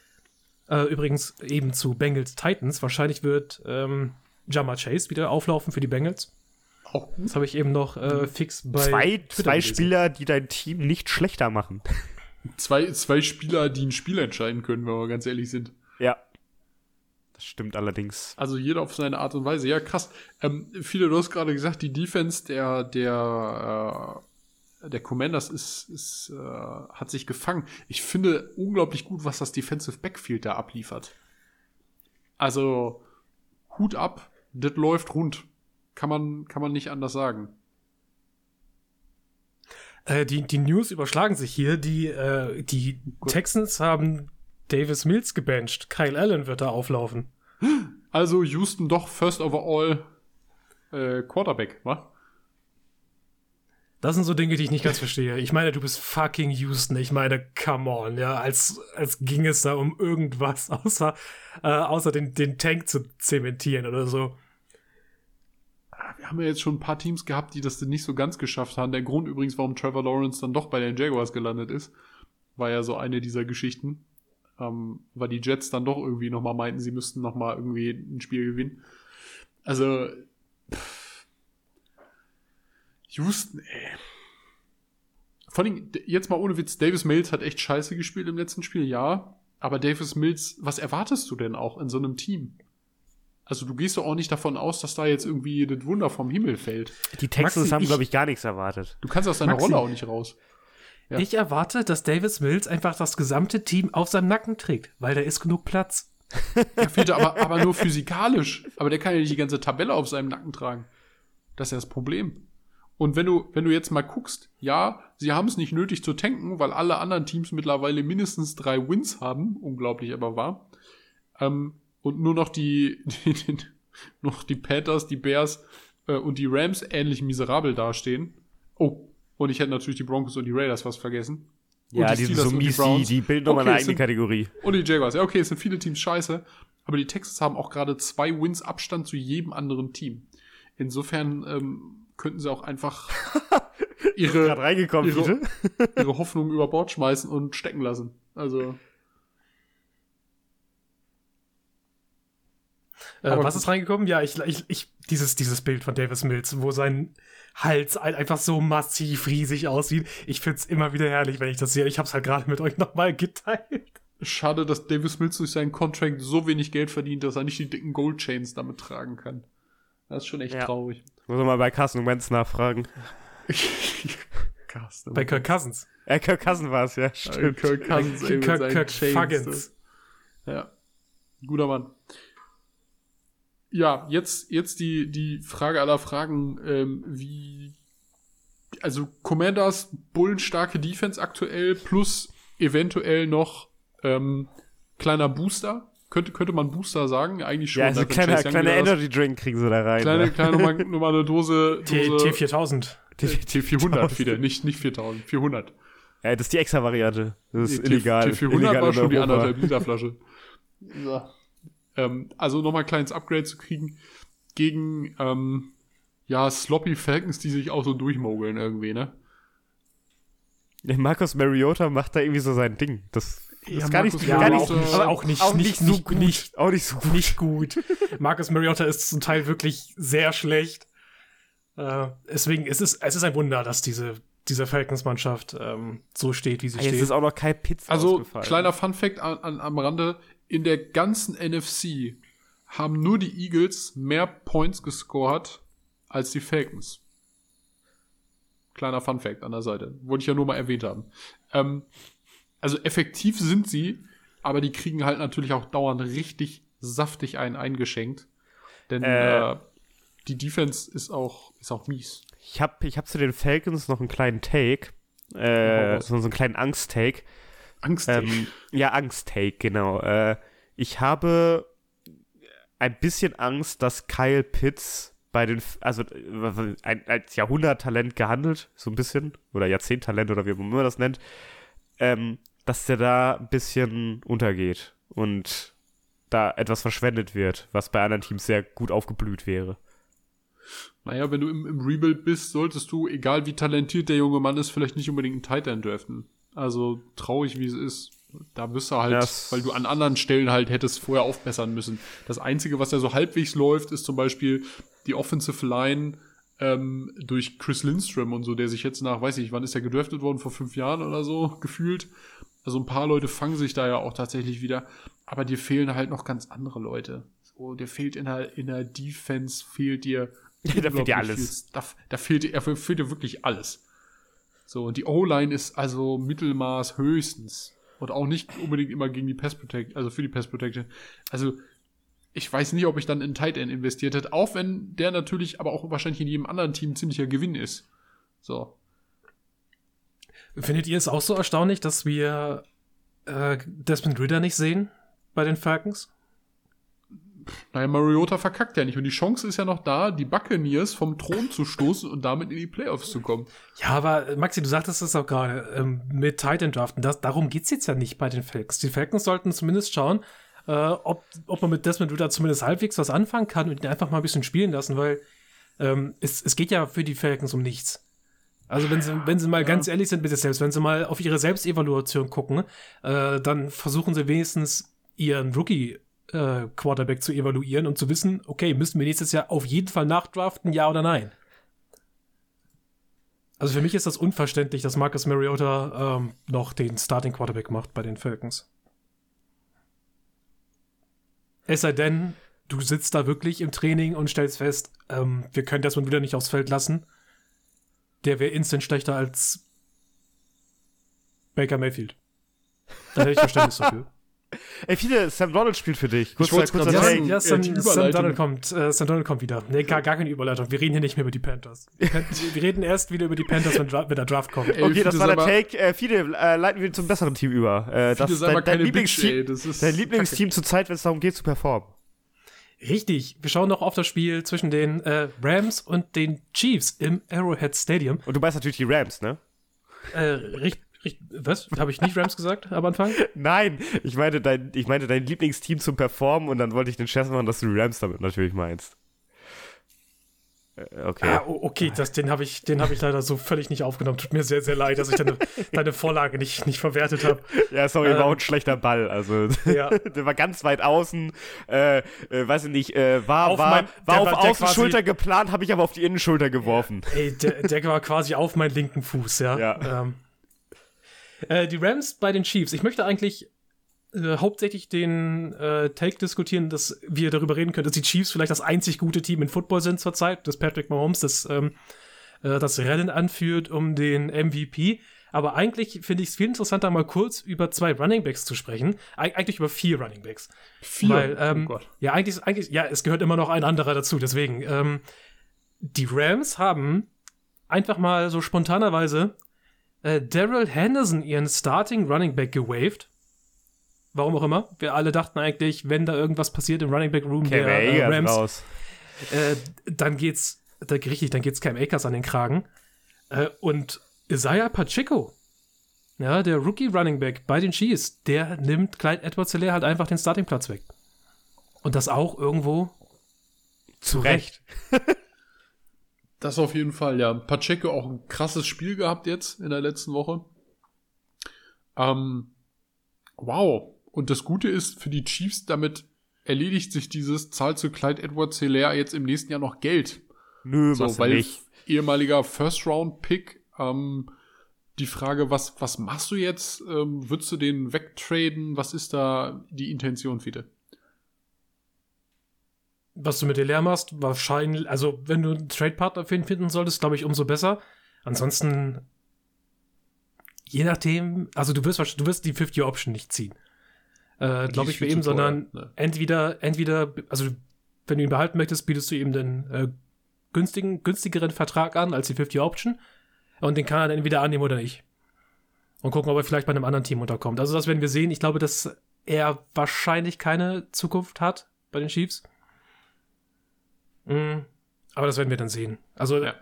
Äh, übrigens eben zu Bengals Titans. Wahrscheinlich wird ähm, Jama Chase wieder auflaufen für die Bengals. Auch gut. Das habe ich eben noch äh, fix bei Zwei, Twitter zwei gelesen. Spieler, die dein Team nicht schlechter machen. Zwei, zwei Spieler, die ein Spiel entscheiden können, wenn wir ganz ehrlich sind. Ja. Das stimmt allerdings. Also jeder auf seine Art und Weise. Ja, krass. Ähm, viele, du hast gerade gesagt, die Defense der, der, äh, der Commanders ist, ist, äh, hat sich gefangen. Ich finde unglaublich gut, was das Defensive Backfield da abliefert. Also, Hut ab, das läuft rund. Kann man, kann man nicht anders sagen. Äh, die, die News überschlagen sich hier. Die, äh, die Texans haben Davis Mills gebencht. Kyle Allen wird da auflaufen. Also Houston doch first overall äh, Quarterback, wa? Das sind so Dinge, die ich nicht ganz verstehe. Ich meine, du bist fucking Houston. Ich meine, come on, ja, als, als ging es da um irgendwas, außer, äh, außer den, den Tank zu zementieren oder so. Wir haben ja jetzt schon ein paar Teams gehabt, die das nicht so ganz geschafft haben. Der Grund übrigens, warum Trevor Lawrence dann doch bei den Jaguars gelandet ist, war ja so eine dieser Geschichten. Ähm, weil die Jets dann doch irgendwie nochmal meinten, sie müssten nochmal irgendwie ein Spiel gewinnen. Also, pff. Houston, ey. Vor allem, jetzt mal ohne Witz, Davis Mills hat echt scheiße gespielt im letzten Spiel, ja. Aber Davis Mills, was erwartest du denn auch in so einem Team? Also du gehst doch auch nicht davon aus, dass da jetzt irgendwie das Wunder vom Himmel fällt. Die Texans Maxi, haben, glaube ich, gar nichts erwartet. Du kannst aus deiner Maxi. Rolle auch nicht raus. Ja. Ich erwarte, dass Davis Mills einfach das gesamte Team auf seinem Nacken trägt, weil da ist genug Platz. Er fehlt aber, aber nur physikalisch. Aber der kann ja nicht die ganze Tabelle auf seinem Nacken tragen. Das ist ja das Problem. Und wenn du, wenn du jetzt mal guckst, ja, sie haben es nicht nötig zu tanken, weil alle anderen Teams mittlerweile mindestens drei Wins haben, unglaublich aber wahr. Ähm, und nur noch die, die, die noch die Panthers, die Bears äh, und die Rams ähnlich miserabel dastehen. Oh, und ich hätte natürlich die Broncos und die Raiders fast vergessen. Und Ja, die die sind so mies, die, die bilden nochmal Okay, eine eigene sind- Kategorie. Und die Jaguars. Ja, okay, es sind viele Teams scheiße, aber die Texans haben auch gerade zwei Wins Abstand zu jedem anderen Team. Insofern ähm, könnten sie auch einfach ihre, ihre- bitte. ihre Hoffnung über Bord schmeißen und stecken lassen. Also, Äh, was ist reingekommen? Ja, ich, ich, ich, dieses, dieses Bild von Davis Mills, wo sein Hals ein- einfach so massiv riesig aussieht. Ich find's immer wieder herrlich, wenn ich das sehe. Ich hab's halt gerade mit euch nochmal geteilt. schade, dass Davis Mills durch seinen Contract so wenig Geld verdient, dass er nicht die dicken Gold Chains damit tragen kann. Das ist schon echt Ja. traurig. Muss man mal bei Carson Wentz nachfragen. Carsten. Bei Kirk Cousins. Äh, Kirk Cousin war es, ja, Äh, stimmt. Kirk Cousins, ey, mit Kirk, Kirk Chains, Fuggins. Ja. Guter Mann. Ja, jetzt, jetzt die, die Frage aller Fragen, ähm, wie, also Commanders bullenstarke Defense aktuell plus eventuell noch ähm, kleiner Booster. Könnte, könnte man Booster sagen? Eigentlich schon. Ja, also ne, kleiner, kleiner Energy Drink kriegen sie da rein. Kleine, ne? kleine, nochmal, nochmal eine Dose, T, Dose T4000. T- T400 wieder, nicht, nicht 4000, 400. Ja, das ist die extra Variante. Das ist Nee, T- illegal. T400 illegal war schon die anderthalb Liter Flasche. So. Ähm, also nochmal ein kleines Upgrade zu kriegen gegen ähm, ja, Sloppy Falcons, die sich auch so durchmogeln irgendwie, ne? Der Marcus Mariota macht da irgendwie so sein Ding. Das Ja, ist gar nicht, Marcus gar nicht, aber auch nicht- auch nicht- nicht, so gut. nicht- auch nicht so gut. Nicht gut. Marcus Mariota ist zum Teil wirklich sehr schlecht. Äh, deswegen ist es, es ist ein Wunder, dass diese, diese Falcons-Mannschaft ähm, so steht, wie sie Jetzt steht. ist auch noch Kai Pitts Also, ausgefallen. kleiner Fun Fact an, an, am Rande. In der ganzen NFC haben nur die Eagles mehr Points gescored als die Falcons. Kleiner Fun Fact an der Seite. Wollte ich ja nur mal erwähnt haben. Ähm, also effektiv sind sie, aber die kriegen halt natürlich auch dauernd richtig saftig einen eingeschenkt. Denn Äh. äh, die Defense ist auch, ist auch mies. Ich habe ich hab zu den Falcons noch einen kleinen Take. Äh, so, so einen kleinen Angst-Take. Angst. Ähm, ja, Angst-Take, genau. Äh, ich habe ein bisschen Angst, dass Kyle Pitts bei den, also äh, ein, als Jahrhunderttalent gehandelt, so ein bisschen, oder Jahrzehnttalent oder wie man immer das nennt, ähm, dass der da ein bisschen untergeht und da etwas verschwendet wird, was bei anderen Teams sehr gut aufgeblüht wäre. Naja, wenn du im, im Rebuild bist, solltest du, egal wie talentiert der junge Mann ist, vielleicht nicht unbedingt einen Tight End draften. Also traurig wie es ist. Da wirst du halt, Das- weil du an anderen Stellen halt hättest vorher aufbessern müssen. Das Einzige, was ja so halbwegs läuft, ist zum Beispiel die Offensive Line ähm, durch Chris Lindstrom und so, der sich jetzt nach, weiß ich, wann ist er gedraftet worden? Vor fünf Jahren oder so, gefühlt. Also ein paar Leute fangen sich da ja auch tatsächlich wieder. Aber dir fehlen halt noch ganz andere Leute. So, dir fehlt in der, in der Defense, fehlt dir Da fehlt dir alles. Stuff. Da fehlt dir, da fehlt dir wirklich alles. So, und die O-Line ist also Mittelmaß höchstens. Und auch nicht unbedingt immer gegen die Pass Protection, also für die Pass Protection. Also, ich weiß nicht, ob ich dann in Tight End investiert hätte, auch wenn der natürlich aber auch wahrscheinlich in jedem anderen Team ziemlicher Gewinn ist. So. Findet ihr es auch so erstaunlich, dass wir äh, Desmond Ritter nicht sehen bei den Falcons? Naja, Mariota verkackt ja nicht. Und die Chance ist ja noch da, die Buccaneers vom Thron zu stoßen und damit in die Playoffs zu kommen. Ja, aber äh, Maxi, du sagtest es auch gerade ähm, mit Titan Draften. Das, darum geht's jetzt ja nicht bei den Falcons. Die Falcons sollten zumindest schauen, äh, ob, ob man mit Desmond Ritter zumindest halbwegs was anfangen kann und ihn einfach mal ein bisschen spielen lassen, weil ähm, es, es geht ja für die Falcons um nichts. Also wenn sie, wenn sie mal ja. ganz ehrlich sind mit sich selbst, wenn sie mal auf ihre Selbstevaluation gucken, äh, dann versuchen sie wenigstens ihren Rookie äh, Quarterback zu evaluieren und zu wissen, okay, müssen wir nächstes Jahr auf jeden Fall nachdraften, ja oder nein? Also für mich ist das unverständlich, dass Marcus Mariota ähm, noch den Starting Quarterback macht bei den Falcons. Es sei denn, du sitzt da wirklich im Training und stellst fest, ähm, wir können das mal wieder nicht aufs Feld lassen. Der wäre instant schlechter als Baker Mayfield. Da hätte ich Verständnis dafür. Ey, viele, Sam Donald spielt für dich. Kurz, kurz ja, Take. Ja, Sam, Sam Donald kommt. Äh, Sam Donald kommt wieder. Nee, gar, gar keine Überleitung. Wir reden hier nicht mehr über die Panthers. wir reden erst wieder über die Panthers, wenn, wenn der Draft kommt. Ey, okay, das war der Take. Äh, viele äh, leiten wir zum besseren Team über. Äh, das ist dein, dein Lieblingsteam, dein Lieblingsteam zur Zeit, wenn es darum geht zu performen. Richtig. Wir schauen noch auf das Spiel zwischen den äh, Rams und den Chiefs im Arrowhead Stadium. Und du meinst natürlich die Rams, ne? Äh, richtig. Was? Habe ich nicht Rams gesagt am Anfang? Nein, ich meinte, dein, ich meinte dein Lieblingsteam zum Performen und dann wollte ich den Scherz machen, dass du Rams damit natürlich meinst. Äh, okay. Ah, okay, das, den habe ich, hab ich leider so völlig nicht aufgenommen. Tut mir sehr, sehr leid, dass ich deine, deine Vorlage nicht, nicht verwertet habe. Ja, sorry, ähm, war auch ein schlechter Ball. Also, ja. der war ganz weit außen. Äh, äh, weiß ich nicht, äh, war, auf war, mein, war auf war, Außenschulter geplant, habe ich aber auf die Innenschulter geworfen. Ey, der, der war quasi auf meinen linken Fuß, ja. ja. Ähm, äh, die Rams bei den Chiefs. Ich möchte eigentlich äh, hauptsächlich den äh, Take diskutieren, dass wir darüber reden können, dass die Chiefs vielleicht das einzig gute Team in Football sind zurzeit, dass Patrick Mahomes das, ähm, äh, das Rennen anführt um den MVP. Aber eigentlich finde ich es viel interessanter, mal kurz über zwei Running Backs zu sprechen. Eig eigentlich über vier Running Backs. Vier? Weil, ähm, oh Gott. Ja, eigentlich, eigentlich, ja, es gehört immer noch ein anderer dazu. Deswegen, ähm, die Rams haben einfach mal so spontanerweise äh, Daryl Henderson ihren Starting Running Back gewaved. Warum auch immer. Wir alle dachten eigentlich, wenn da irgendwas passiert im Running Back Room Cam der äh, Rams, raus. Äh, dann geht's, da, richtig, dann geht's Cam Akers an den Kragen. Äh, und Isaiah Pacheco, ja, der Rookie Running Back bei den Chiefs, der nimmt Clyde Edwards Hilaire halt einfach den Startingplatz weg. Und das auch irgendwo zu Recht. Das auf jeden Fall, ja. Pacheco auch ein krasses Spiel gehabt jetzt in der letzten Woche. Ähm, wow. Und das Gute ist für die Chiefs, damit erledigt sich dieses, zahlt zu Clyde Edwards Hilaire jetzt im nächsten Jahr noch Geld. Nö, so, was weil nicht. ehemaliger First-Round-Pick, ähm, die Frage, was, was machst du jetzt? Ähm, würdest du den wegtraden? Was ist da die Intention, Fiete? Was du mit Hilaire machst, wahrscheinlich, also wenn du einen Trade-Partner für ihn finden solltest, glaube ich, umso besser. Ansonsten, je nachdem, also du wirst, du wirst die 50-Option nicht ziehen. Äh, glaube ich bei ihm, sondern ne? entweder, entweder, also wenn du ihn behalten möchtest, bietest du ihm den äh, günstigen, günstigeren Vertrag an als die 50-Option und den kann er dann entweder annehmen oder nicht. Und gucken, ob er vielleicht bei einem anderen Team unterkommt. Also das werden wir sehen. Ich glaube, dass er wahrscheinlich keine Zukunft hat bei den Chiefs. Mhm. Aber das werden wir dann sehen. Also, ja.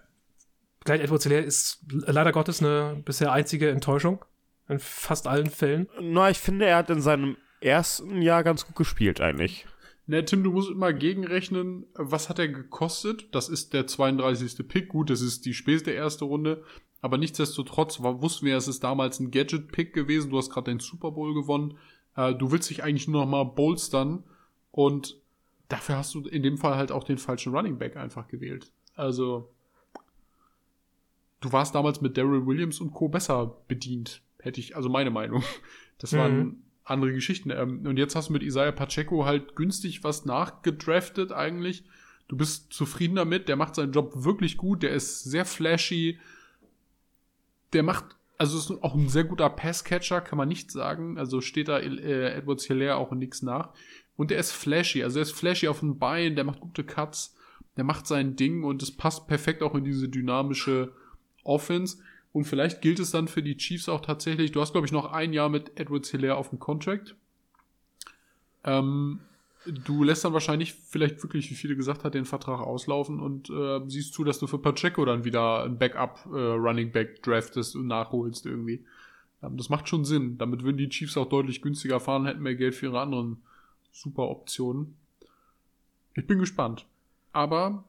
Clyde Edwards Hilaire ist leider Gottes eine bisher einzige Enttäuschung. In fast allen Fällen. Na, ich finde, er hat in seinem ersten Jahr ganz gut gespielt, eigentlich. Ne, Tim, du musst immer gegenrechnen, was hat er gekostet? Das ist der 32. Pick. Gut, das ist die späteste erste Runde. Aber nichtsdestotrotz war, wussten wir, es ist damals ein Gadget-Pick gewesen. Du hast gerade den Super Bowl gewonnen. Äh, du willst dich eigentlich nur noch mal bolstern. Und dafür hast du in dem Fall halt auch den falschen Running Back einfach gewählt. Also, du warst damals mit Daryl Williams und Co. besser bedient, hätte ich, also meine Meinung. Das mhm. waren andere Geschichten. Ähm, und jetzt hast du mit Isaiah Pacheco halt günstig was nachgedraftet eigentlich. Du bist zufrieden damit, der macht seinen Job wirklich gut, der ist sehr flashy, der macht, also ist auch ein sehr guter Passcatcher, kann man nicht sagen. Also steht da äh, Edwards Hilaire auch nichts nach. Und der ist flashy, also er ist flashy auf den Beinen, der macht gute Cuts, der macht sein Ding und es passt perfekt auch in diese dynamische Offense. Und vielleicht gilt es dann für die Chiefs auch tatsächlich. Du hast, glaube ich, noch ein Jahr mit Edward Hilaire auf dem Contract. Ähm, du lässt dann wahrscheinlich vielleicht wirklich, wie viele gesagt hat, den Vertrag auslaufen und äh, siehst zu, dass du für Pacheco dann wieder ein Backup äh, Running Back draftest und nachholst irgendwie. Ähm, das macht schon Sinn. Damit würden die Chiefs auch deutlich günstiger fahren, hätten mehr Geld für ihre anderen super Optionen. Ich bin gespannt. Aber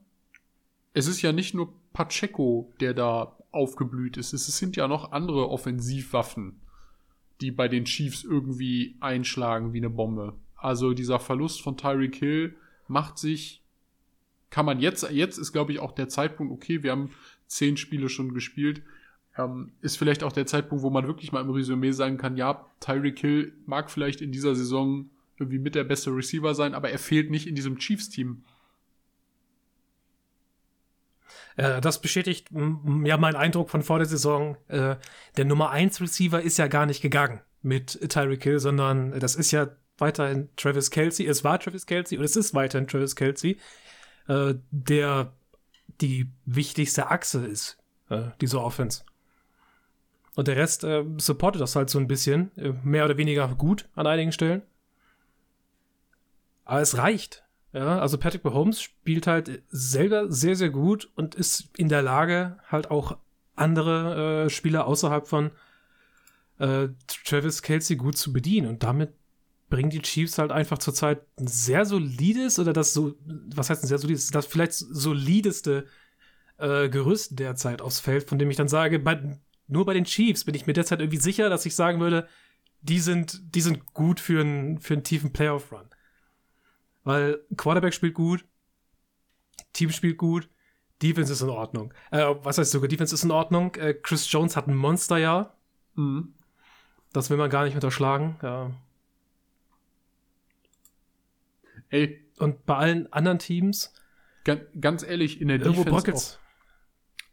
es ist ja nicht nur Pacheco, der da aufgeblüht ist. Es sind ja noch andere Offensivwaffen, die bei den Chiefs irgendwie einschlagen wie eine Bombe. Also dieser Verlust von Tyreek Hill macht sich, kann man jetzt, jetzt ist glaube ich auch der Zeitpunkt, okay, wir haben zehn Spiele schon gespielt, ähm, ist vielleicht auch der Zeitpunkt, wo man wirklich mal im Resümee sagen kann, ja, Tyreek Hill mag vielleicht in dieser Saison irgendwie mit der beste Receiver sein, aber er fehlt nicht in diesem Chiefs-Team. Äh, das bestätigt ja meinen Eindruck von vor der Saison. Äh, der Nummer 1 Receiver ist ja gar nicht gegangen mit Tyreek Hill, sondern das ist ja weiterhin Travis Kelsey. Es war Travis Kelsey und es ist weiterhin Travis Kelsey, äh, der die wichtigste Achse ist, dieser Offense. Und der Rest supportet das halt so ein bisschen, mehr oder weniger gut an einigen Stellen. Aber es reicht. Ja, also Patrick Mahomes spielt halt selber sehr, sehr gut und ist in der Lage, halt auch andere äh, Spieler außerhalb von äh, Travis Kelsey gut zu bedienen. Und damit bringen die Chiefs halt einfach zurzeit ein sehr solides oder das so, was heißt ein sehr solides, das vielleicht solideste äh, Gerüst derzeit aufs Feld, von dem ich dann sage, bei, nur bei den Chiefs bin ich mir derzeit irgendwie sicher, dass ich sagen würde, die sind, die sind gut für einen, für einen tiefen Playoff-Run. Weil Quarterback spielt gut, Team spielt gut, Defense ist in Ordnung. Äh, was heißt sogar, Defense ist in Ordnung. Äh, Chris Jones hat ein Monsterjahr. Mhm. Das will man gar nicht unterschlagen. Ja. Ey. Und bei allen anderen Teams. Ganz, ganz ehrlich, in der irgendwo Defense. Bröckelt's.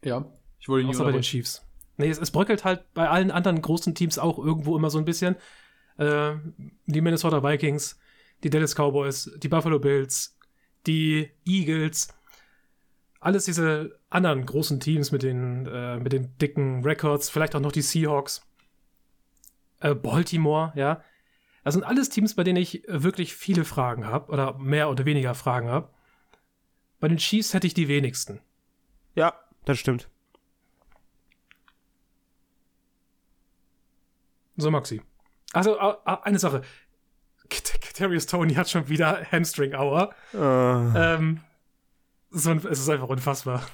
Ja, ich wollte nicht Außer bei den Chiefs. Nee, es, es bröckelt halt bei allen anderen großen Teams auch irgendwo immer so ein bisschen. Äh, die Minnesota Vikings, die Dallas Cowboys, die Buffalo Bills, die Eagles. Alles diese anderen großen Teams mit den, äh, mit den dicken Records, vielleicht auch noch die Seahawks. Äh, Baltimore, ja. Das sind alles Teams, bei denen ich wirklich viele Fragen habe oder mehr oder weniger Fragen habe. Bei den Chiefs hätte ich die wenigsten. Ja, das stimmt. So, Maxi. Also, eine Sache. Kadarius Tony hat schon wieder Hamstring Hour. Uh. Ähm, so, es ist einfach unfassbar.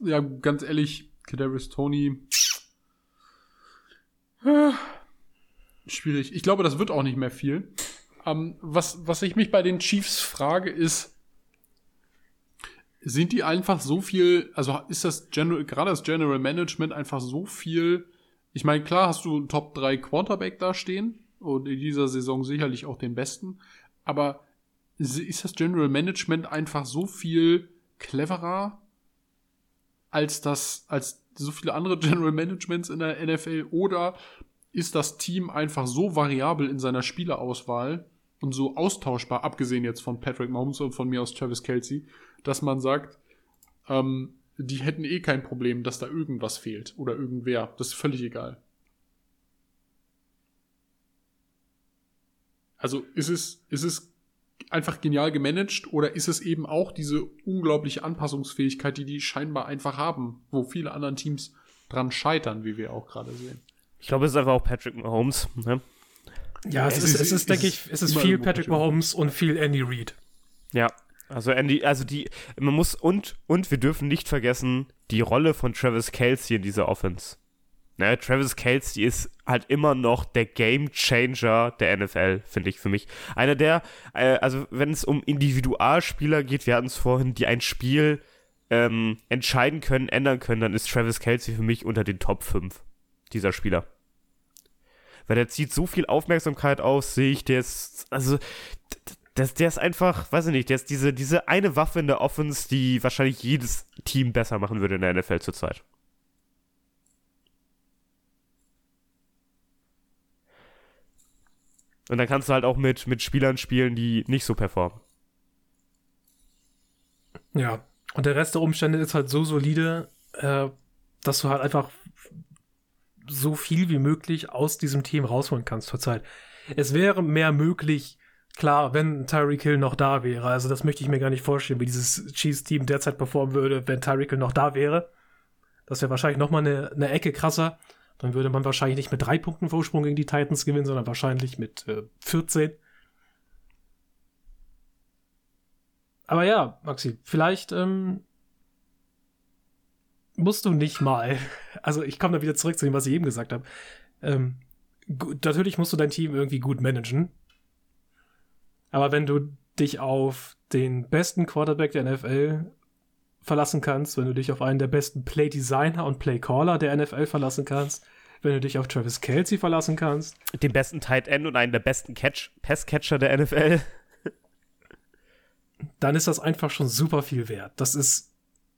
Ja, ganz ehrlich, Kadarius Tony Schwierig. Ich glaube, das wird auch nicht mehr viel. Ähm, was, was ich mich bei den Chiefs frage, ist, sind die einfach so viel, also ist das General, gerade das General Management einfach so viel, ich meine, klar hast du einen Top 3 Quarterback da stehen und in dieser Saison sicherlich auch den besten, aber ist das General Management einfach so viel cleverer als das, als so viele andere General Managements in der NFL oder ist das Team einfach so variabel in seiner Spielerauswahl und so austauschbar, abgesehen jetzt von Patrick Mahomes und von mir aus Travis Kelsey, dass man sagt, ähm, die hätten eh kein Problem, dass da irgendwas fehlt oder irgendwer. Das ist völlig egal. Also ist es, ist es einfach genial gemanagt oder ist es eben auch diese unglaubliche Anpassungsfähigkeit, die die scheinbar einfach haben, wo viele anderen Teams dran scheitern, wie wir auch gerade sehen? Ich glaube, es ist einfach auch Patrick Mahomes. Ne? Ja, es, es ist, ist, es ist, denke ich, es ist viel Patrick Mahomes und viel Andy Reid. Ja, also Andy, also die, man muss und und wir dürfen nicht vergessen die Rolle von Travis Kelsey in dieser Offense. Ne, Travis Kelsey ist halt immer noch der Game Changer der NFL, finde ich für mich. Einer der, äh, also wenn es um Individualspieler geht, wir hatten es vorhin, die ein Spiel ähm, entscheiden können, ändern können, dann ist Travis Kelsey für mich unter den Top 5 dieser Spieler. Weil der zieht so viel Aufmerksamkeit auf sich, der ist, also, der, der ist einfach, weiß ich nicht, der ist diese, diese eine Waffe in der Offense, die wahrscheinlich jedes Team besser machen würde in der NFL zurzeit. Und dann kannst du halt auch mit, mit Spielern spielen, die nicht so performen. Ja. Und der Rest der Umstände ist halt so solide, äh, dass du halt einfach so viel wie möglich aus diesem Team rausholen kannst zurzeit. Es wäre mehr möglich, klar, wenn Tyreek Hill noch da wäre. Also das möchte ich mir gar nicht vorstellen, wie dieses Chiefs-Team derzeit performen würde, wenn Tyreek Hill noch da wäre. Das wäre wahrscheinlich noch mal eine, eine Ecke krasser. Dann würde man wahrscheinlich nicht mit drei Punkten Vorsprung gegen die Titans gewinnen, sondern wahrscheinlich mit äh, 14. Aber ja, Maxi, vielleicht ähm, musst du nicht mal. Also ich komme da wieder zurück zu dem, was ich eben gesagt habe. Ähm, natürlich musst du dein Team irgendwie gut managen. Aber wenn du dich auf den besten Quarterback der NFL verlassen kannst, wenn du dich auf einen der besten Play-Designer und Play-Caller der NFL verlassen kannst, wenn du dich auf Travis Kelsey verlassen kannst. Den besten Tight End und einen der besten Catch Pass-Catcher der NFL. Dann ist das einfach schon super viel wert. Das ist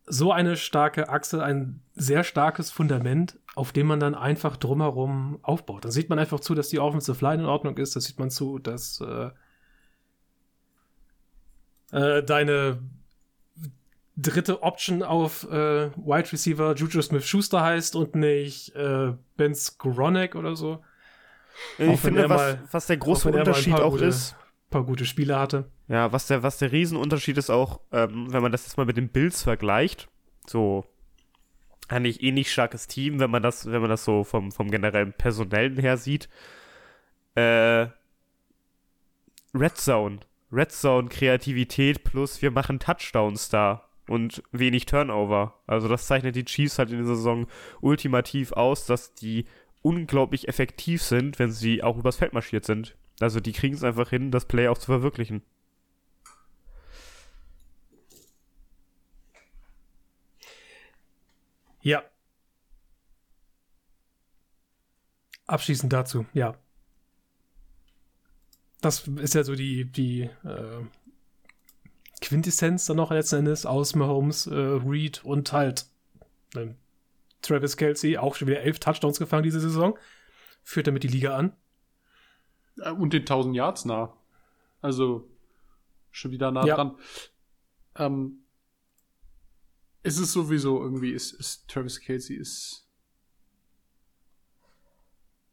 so eine starke Achse, ein sehr starkes Fundament, auf dem man dann einfach drumherum aufbaut. Dann sieht man einfach zu, dass die Offensive Line in Ordnung ist. Da sieht man zu, dass äh, äh, deine dritte Option auf äh, Wide Receiver Juju Smith-Schuster heißt und nicht äh, Ben Skronek oder so. Ich Auch finde, was, mal- was der große auch er ein Unterschied auch gute- ist, paar gute Spiele hatte. ja, was der, was der Riesenunterschied ist auch, ähm, wenn man das jetzt mal mit den Bills vergleicht, so eigentlich ähnlich starkes Team, wenn man das, wenn man das so vom, vom generellen Personellen her sieht. Äh, Red Zone. Red Zone Kreativität plus wir machen Touchdowns da und wenig Turnover. Also das zeichnet die Chiefs halt in dieser Saison ultimativ aus, dass die unglaublich effektiv sind, wenn sie auch übers Feld marschiert sind. Also die kriegen es einfach hin, das Play auch zu verwirklichen. Ja. Abschließend dazu, ja. Das ist ja so die, die äh, Quintessenz dann noch letzten Endes aus Mahomes, äh, Reed und halt ähm, Travis Kelsey, auch schon wieder elf Touchdowns gefangen diese Saison. Führt damit die Liga an. Äh, Und den 1000 Yards nah. Also schon wieder nah Ja. dran. Ähm, es ist sowieso irgendwie, ist, ist Travis Kelsey ist.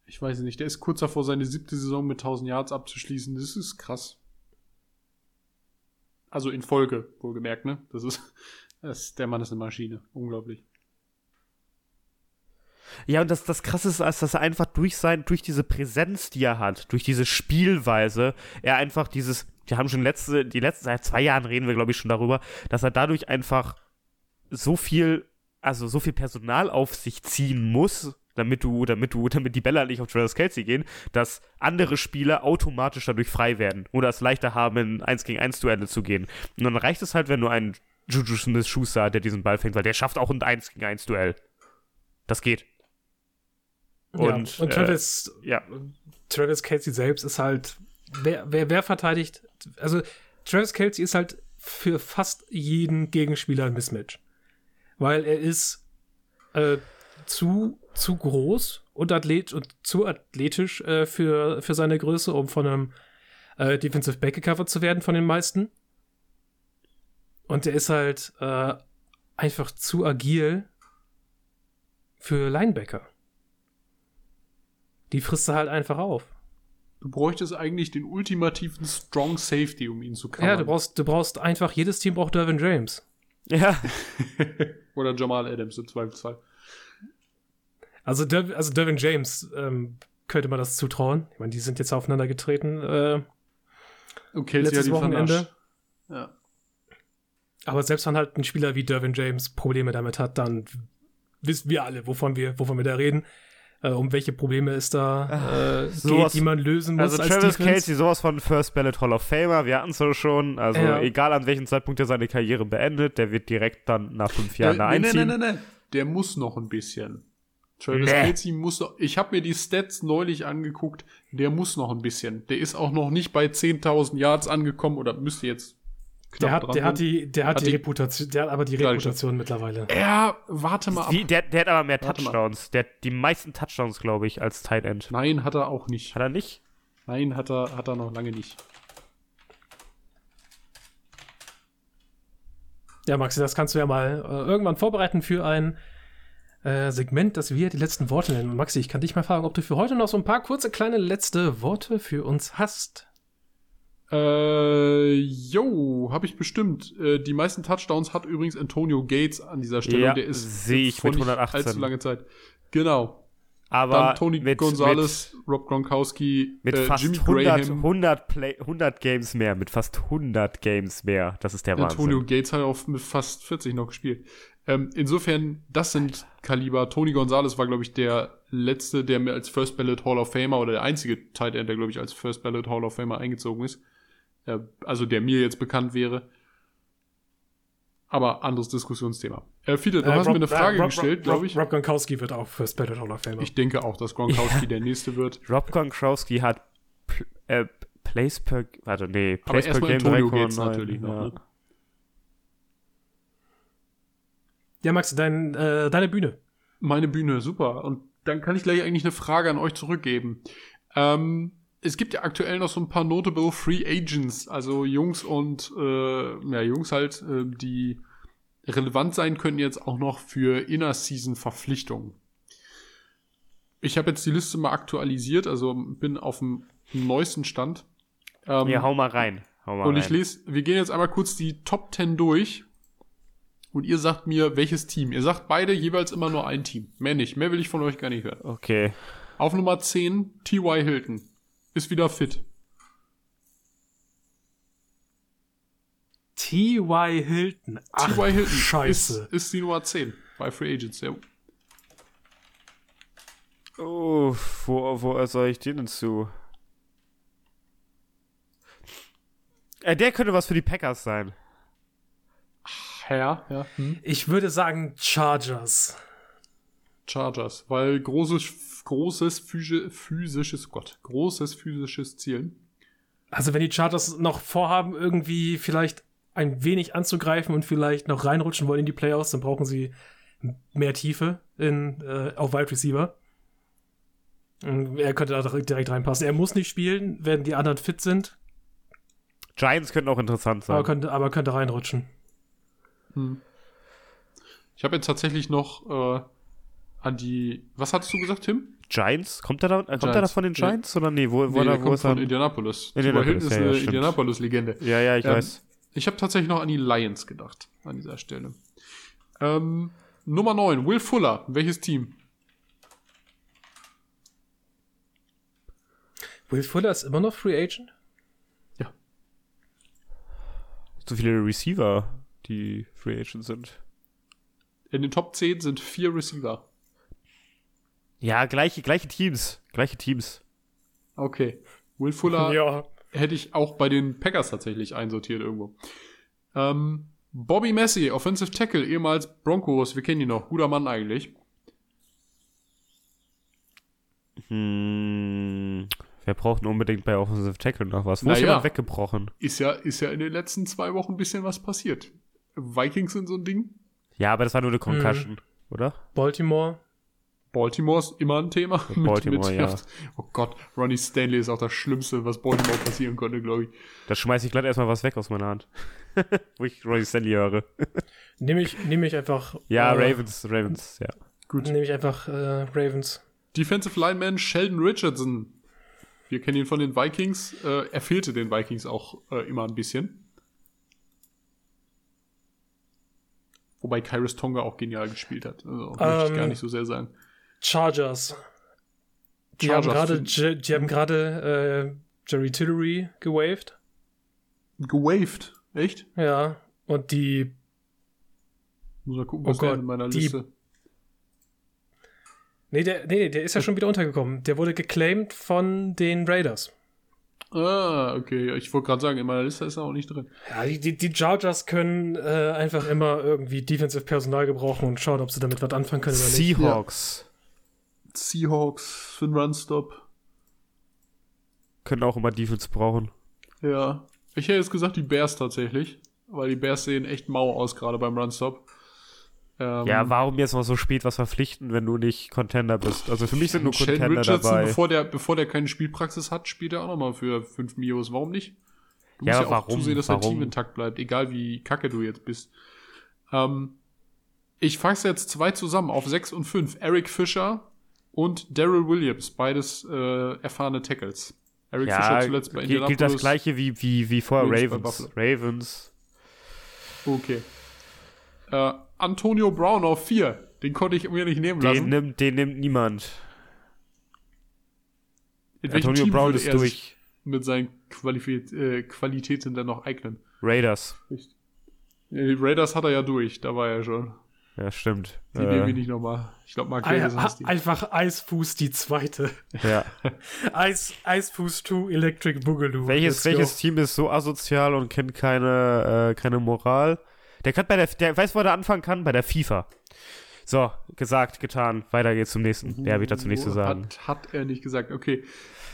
Ich weiß nicht, der ist kurz davor, seine siebte Saison mit 1000 Yards abzuschließen. Das ist krass. Also in Folge, wohlgemerkt, ne? Das ist, das, der Mann ist eine Maschine. Unglaublich. Ja, und das, das Krasse ist, dass er einfach durch sein, durch diese Präsenz, die er hat, durch diese Spielweise, er einfach dieses, wir haben schon letzte, die letzten, seit zwei Jahren reden wir, glaube ich, schon darüber, dass er dadurch einfach so viel, also so viel Personal auf sich ziehen muss, damit du, damit du, damit die Bälle nicht auf Travis Kelsey gehen, dass andere Spieler automatisch dadurch frei werden oder es leichter haben, in 1 gegen 1 Duelle zu gehen. Und dann reicht es halt, wenn du einen Juju Smith-Schuster hat, der diesen Ball fängt, weil der schafft auch ein 1 gegen 1 Duell. Das geht. Und, ja. und äh, Travis, Ja. Travis Kelsey selbst ist halt, wer, wer, wer verteidigt, also Travis Kelsey ist halt für fast jeden Gegenspieler ein Mismatch. Weil er ist äh, zu, zu groß und, athlet, und zu athletisch äh, für, für seine Größe, um von einem äh, Defensive Back gecovert zu werden von den meisten. Und er ist halt äh, einfach zu agil für Linebacker. Die frisst er halt einfach auf. Du bräuchtest eigentlich den ultimativen Strong Safety, um ihn zu covern. Ja, du brauchst, du brauchst einfach, jedes Team braucht Dervin James. Ja. Oder Jamal Adams im Zweifelsfall. Also, Der, also Dervin James ähm, könnte man das zutrauen. Ich meine, die sind jetzt aufeinander getreten. Äh, Und Kelsey Letztes hat ihn Wochenende. Ja. aber selbst wenn halt ein Spieler wie Dervin James Probleme damit hat, dann wissen wir alle, wovon wir, wovon wir da reden. Äh, um welche Probleme es da äh, sowas- geht, die man lösen muss Also als Travis Defense. Kelsey, sowas von First Ballot Hall of Famer, wir hatten es ja schon. Also Ja. egal an welchem Zeitpunkt er seine Karriere beendet, der wird direkt dann nach fünf Jahren da Äh, nee, nee, einziehen. nee, nee, nee. Der muss noch ein bisschen. Travis Nee. Kelsey muss noch, ich habe mir die Stats neulich angeguckt, der muss noch ein bisschen. Der ist auch noch nicht bei 10.000 Yards angekommen oder müsste jetzt knapp Der hat, dran der hat sein. die, der hat, Hat die die- Reputation, der hat aber die. Reputation mittlerweile. Ja, warte mal ab. Wie, der, der hat aber mehr Warte mal. Touchdowns. Der hat die meisten Touchdowns, glaube ich, als Tight End. Nein, hat er auch nicht. Hat er nicht? Nein, hat er, hat er noch lange nicht. Ja, Maxi, das kannst du ja mal äh, irgendwann vorbereiten für ein äh, Segment, das wir die letzten Worte nennen. Und Maxi, ich kann dich mal fragen, ob du für heute noch so ein paar kurze kleine letzte Worte für uns hast. Äh, yo, habe ich bestimmt. Äh, die meisten Touchdowns hat übrigens Antonio Gates an dieser Stelle. Ja, der ist sehe ich mit nicht 118. allzu lange Zeit. Genau. Aber Dann Tony mit, Gonzalez, Rob Gronkowski, mit, mit äh, fast Jimmy 100, Graham. 100, Play, 100 Games mehr. Mit fast 100 Games mehr. Das ist der Antonio Wahnsinn. Gates hat auch mit fast 40 noch gespielt. Ähm, insofern, das sind Kaliber. Tony Gonzalez war, glaube ich, der letzte, der mir als First Ballot Hall of Famer oder der einzige Tight End, der, glaube ich, als First Ballot Hall of Famer eingezogen ist. Äh, also der mir jetzt bekannt wäre. Aber anderes Diskussionsthema. Äh, Fiete, du Äh, hast Rob- mir eine Frage äh, Rob- gestellt, glaube ich. Rob Gronkowski wird auch First Ballot Hall of Famer. Ich denke auch, dass Gronkowski der nächste wird. Rob Gronkowski hat Pl äh, Plays per... Warte, nee. Aber Plays per erstmal Game Antonio 3,9, Gates natürlich noch. ja. Ne? Ja, Maxi, dein, äh, deine Bühne. Meine Bühne, super. Und dann kann ich gleich eigentlich eine Frage an euch zurückgeben. Ähm, es gibt ja aktuell noch so ein paar notable Free Agents, also Jungs und äh, ja, Jungs halt, äh, die relevant sein können jetzt auch noch für Inner-Season-Verpflichtungen. Ich habe jetzt die Liste mal aktualisiert, also bin auf dem neuesten Stand. Ähm, Ja, hau mal rein. Hau mal und rein. ich lese, wir gehen jetzt einmal kurz die Top 10 durch. Und ihr sagt mir, welches Team. Ihr sagt beide jeweils immer nur ein Team. Mehr nicht. Mehr will ich von euch gar nicht hören. Okay. Auf Nummer 10, T.Y. Hilton. Ist wieder fit. T.Y. Hilton. Ach, T.Y. Hilton Scheiße. Ist, ist die Nummer 10 bei Free Agents. Ja. Oh, wo, wo soll ich den denn zu? Äh, der könnte was für die Packers sein. Ja, ja. Hm. Ich würde sagen Chargers. Chargers. Weil großes, großes physi- physisches, Gott, großes physisches Ziel. Also wenn die Chargers noch vorhaben, irgendwie vielleicht ein wenig anzugreifen und vielleicht noch reinrutschen wollen in die Playoffs, dann brauchen sie mehr Tiefe in, äh, auf Wide Receiver. Und Er könnte da direkt direkt reinpassen. Er muss nicht spielen, wenn die anderen fit sind, Giants könnten auch interessant sein. aber könnte, aber könnte reinrutschen. Hm. Ich habe jetzt tatsächlich noch äh, an die. Was hattest du gesagt, Tim? Giants? Kommt er da, äh, kommt er da Giants. von den Ja. Giants oder nee? Wo, wo, Nee, der da, wo kommt ist er? von Indianapolis. Indianapolis. Hilton ist ja, ja, eine. Indianapolis-Legende. Ja, ja, ich Ähm, weiß. Ich habe tatsächlich noch an die Lions gedacht, an dieser Stelle. Ähm, Nummer 9, Will Fuller. Welches Team? Will Fuller ist immer noch Free Agent? So viele Receiver, die Free Agent sind. In den Top 10 sind vier Receiver. Ja, gleiche, gleiche Teams. Gleiche Teams. Okay. Will Fuller Ja. hätte ich auch bei den Packers tatsächlich einsortiert irgendwo. Ähm, Bobby Messi, Offensive Tackle, ehemals Broncos, wir kennen ihn noch, guter Mann eigentlich. Hm, wer braucht denn unbedingt bei Offensive Tackle noch was? Wo ist Naja. jemand weggebrochen? Ist ja, ist ja in den letzten zwei Wochen ein bisschen was passiert. Vikings sind so ein Ding. Ja, aber das war nur Mhm. eine Concussion, oder? Baltimore. Baltimore ist immer ein Thema. Baltimore, ja. Oh Gott, Ronnie Stanley ist auch das Schlimmste, was Baltimore passieren konnte, glaube ich. Da schmeiß ich gleich erstmal was weg aus meiner Hand. Wo ich Ronnie Stanley höre. Nehme ich, nehme ich einfach. Ja, äh, Ravens, Ravens, ja. Gut. Nehme ich einfach äh, Ravens. Defensive Lineman Sheldon Richardson. Wir kennen ihn von den Vikings. Äh, er fehlte den Vikings auch äh, immer ein bisschen. Wobei Kyrus Tonga auch genial gespielt hat. Also möchte ich Ähm, gar nicht so sehr sagen. Chargers. Die Chargers haben gerade, haben gerade äh, Jerry Tillery gewaved. Gewaved. Echt? Ja. Und die, Muss mal gucken, Oh was der Gott, in meiner die- Liste. nee, der, nee, der ist ja schon wieder untergekommen. Der wurde geclaimed von den Raiders. Ah, okay. Ich wollte gerade sagen, in meiner Liste ist er auch nicht drin. Ja, die, die, die Chargers können äh, einfach immer irgendwie Defensive Personal gebrauchen und schauen, ob sie damit was anfangen können oder nicht. Seahawks Seahawks für einen Runstop. können auch immer Defense brauchen. Ja. Ich hätte jetzt gesagt, die Bears tatsächlich. Weil die Bears sehen echt mau aus, gerade beim Runstop. Ähm, Ja, warum jetzt noch so spät was verpflichten, wenn du nicht Contender bist? Also für mich sind nur Sheldon Contender Richardson, dabei. bevor der, bevor der keine Spielpraxis hat, spielt er auch nochmal für 5 Mios. Warum nicht? Du Ja, musst ja auch warum? zusehen, dass dein Warum? Team intakt bleibt, egal wie kacke du jetzt bist. Ähm, ich fasse jetzt zwei zusammen auf 6 und 5. Eric Fischer und Daryl Williams, beides äh, erfahrene Tackles. Eric ja, zuletzt bei gilt, gilt das gleiche wie, wie, wie vor Ravens. Ravens. Okay. Äh, Antonio Brown auf 4. Den konnte ich mir nicht nehmen lassen. Den nimmt, den nimmt niemand. In Antonio Team Brown ist durch. Mit seinen Qualifit äh, Qualitäten dann noch eignen. Raiders. Die Raiders hat er ja durch, da war er schon. Ja, stimmt. Die äh, nehmen wir nicht nochmal. Ich glaube, Mark Davis heißt die. Einfach Eisfuß die zweite. Ja. Eis, Eisfuß 2 Electric Boogaloo. Welches, welches Team ist so asozial und kennt keine, äh, keine Moral? Der kann bei der, der weiß, wo er anfangen kann, bei der FIFA. So, gesagt, getan. Weiter geht's zum nächsten. Der habe ich dazu nichts zu sagen. Hat, hat er nicht gesagt. Okay.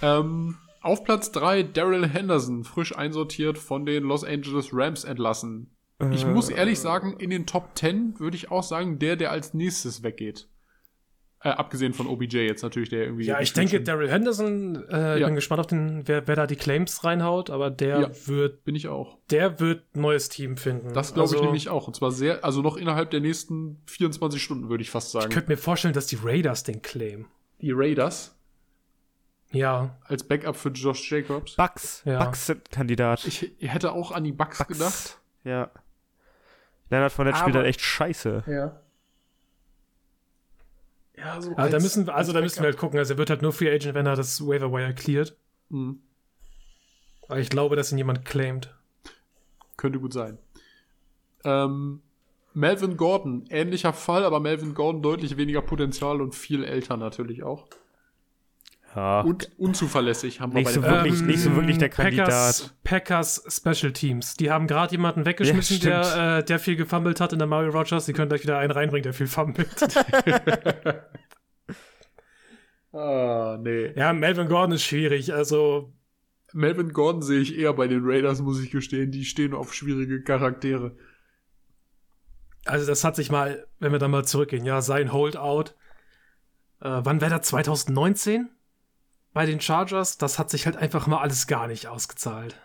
Ähm, auf Platz 3 Daryl Henderson, frisch einsortiert von den Los Angeles Rams entlassen. Ich muss äh, ehrlich sagen, in den Top 10 würde ich auch sagen, der, der als nächstes weggeht. Äh, abgesehen von OBJ jetzt natürlich, der irgendwie. Ja, ich denke, Daryl Henderson, äh, ja. ich bin gespannt auf den, wer, wer da die Claims reinhaut, aber der ja, wird. Bin ich auch. Der wird neues Team finden. Das glaube also, ich nämlich auch. Und zwar sehr, also noch innerhalb der nächsten 24 Stunden, würde ich fast sagen. Ich könnte mir vorstellen, dass die Raiders den claim. Die Raiders? Ja. Als Backup für Josh Jacobs. Bucks. Ja. Bucks sind Kandidat. Ich hätte auch an die Bucks, Bucks. gedacht. Ja. Leonard von der spielt halt echt scheiße. Ja. Ja, so also da müssen, also da müssen wir halt gucken. Also er wird halt nur Free Agent, wenn er das Waiver Wire cleart. Mhm. Aber ich glaube, dass ihn jemand claimt. Könnte gut sein. Ähm, Melvin Gordon, ähnlicher Fall, aber Melvin Gordon deutlich weniger Potenzial und viel älter natürlich auch. Ja. Und unzuverlässig haben nicht wir bei so wirklich, ähm, Nicht so wirklich der Kandidat. Packers, Packers Special Teams. Die haben gerade jemanden weggeschmissen, ja, der, äh, der viel gefummelt hat in der Mario Rogers. Die können gleich wieder einen reinbringen, der viel fummelt. ah, nee. Ja, Melvin Gordon ist schwierig. Also. Melvin Gordon sehe ich eher bei den Raiders, muss ich gestehen. Die stehen auf schwierige Charaktere. Also, das hat sich mal, wenn wir da mal zurückgehen, ja, sein Holdout. Äh, wann wäre das? 2019? Bei den Chargers, das hat sich halt einfach mal alles gar nicht ausgezahlt.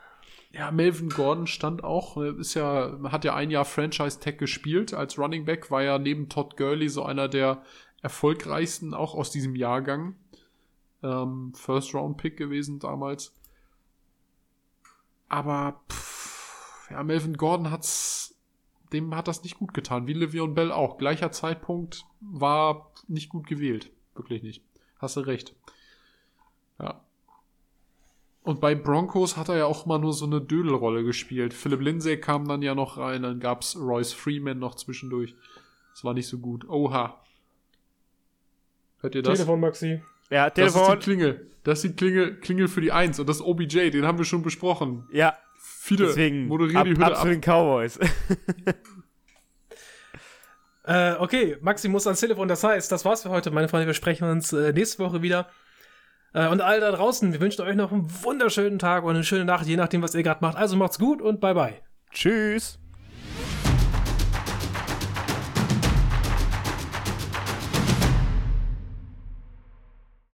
Ja, Melvin Gordon stand auch, ist ja, hat ja ein Jahr Franchise Tag gespielt als Running Back, war ja neben Todd Gurley so einer der erfolgreichsten auch aus diesem Jahrgang. Ähm, First Round Pick gewesen damals. Aber pff, ja, Melvin Gordon hat's, dem hat das nicht gut getan, wie Le'Veon Bell auch. Gleicher Zeitpunkt war nicht gut gewählt, wirklich nicht. Hast du recht. Ja. Und bei Broncos hat er ja auch mal nur so eine Dödelrolle gespielt. Philip Lindsay kam dann ja noch rein, dann gab's Royce Freeman noch zwischendurch. Das war nicht so gut. Oha. Hört ihr das? Telefon, Maxi. Ja, Telefon. Das ist die Klingel. Das ist die Klingel, Klingel für die Eins. Und das OBJ, den haben wir schon besprochen. Ja. Viele Deswegen moderieren ab, die Hütte ab. ab. zu den Cowboys. äh, okay, Maxi muss ans Telefon. Das heißt, das war's für heute, meine Freunde. Wir sprechen uns äh, nächste Woche wieder. Äh, und all da draußen, wir wünschen euch noch einen wunderschönen Tag und eine schöne Nacht, je nachdem, was ihr gerade macht. Also macht's gut und bye bye. Tschüss.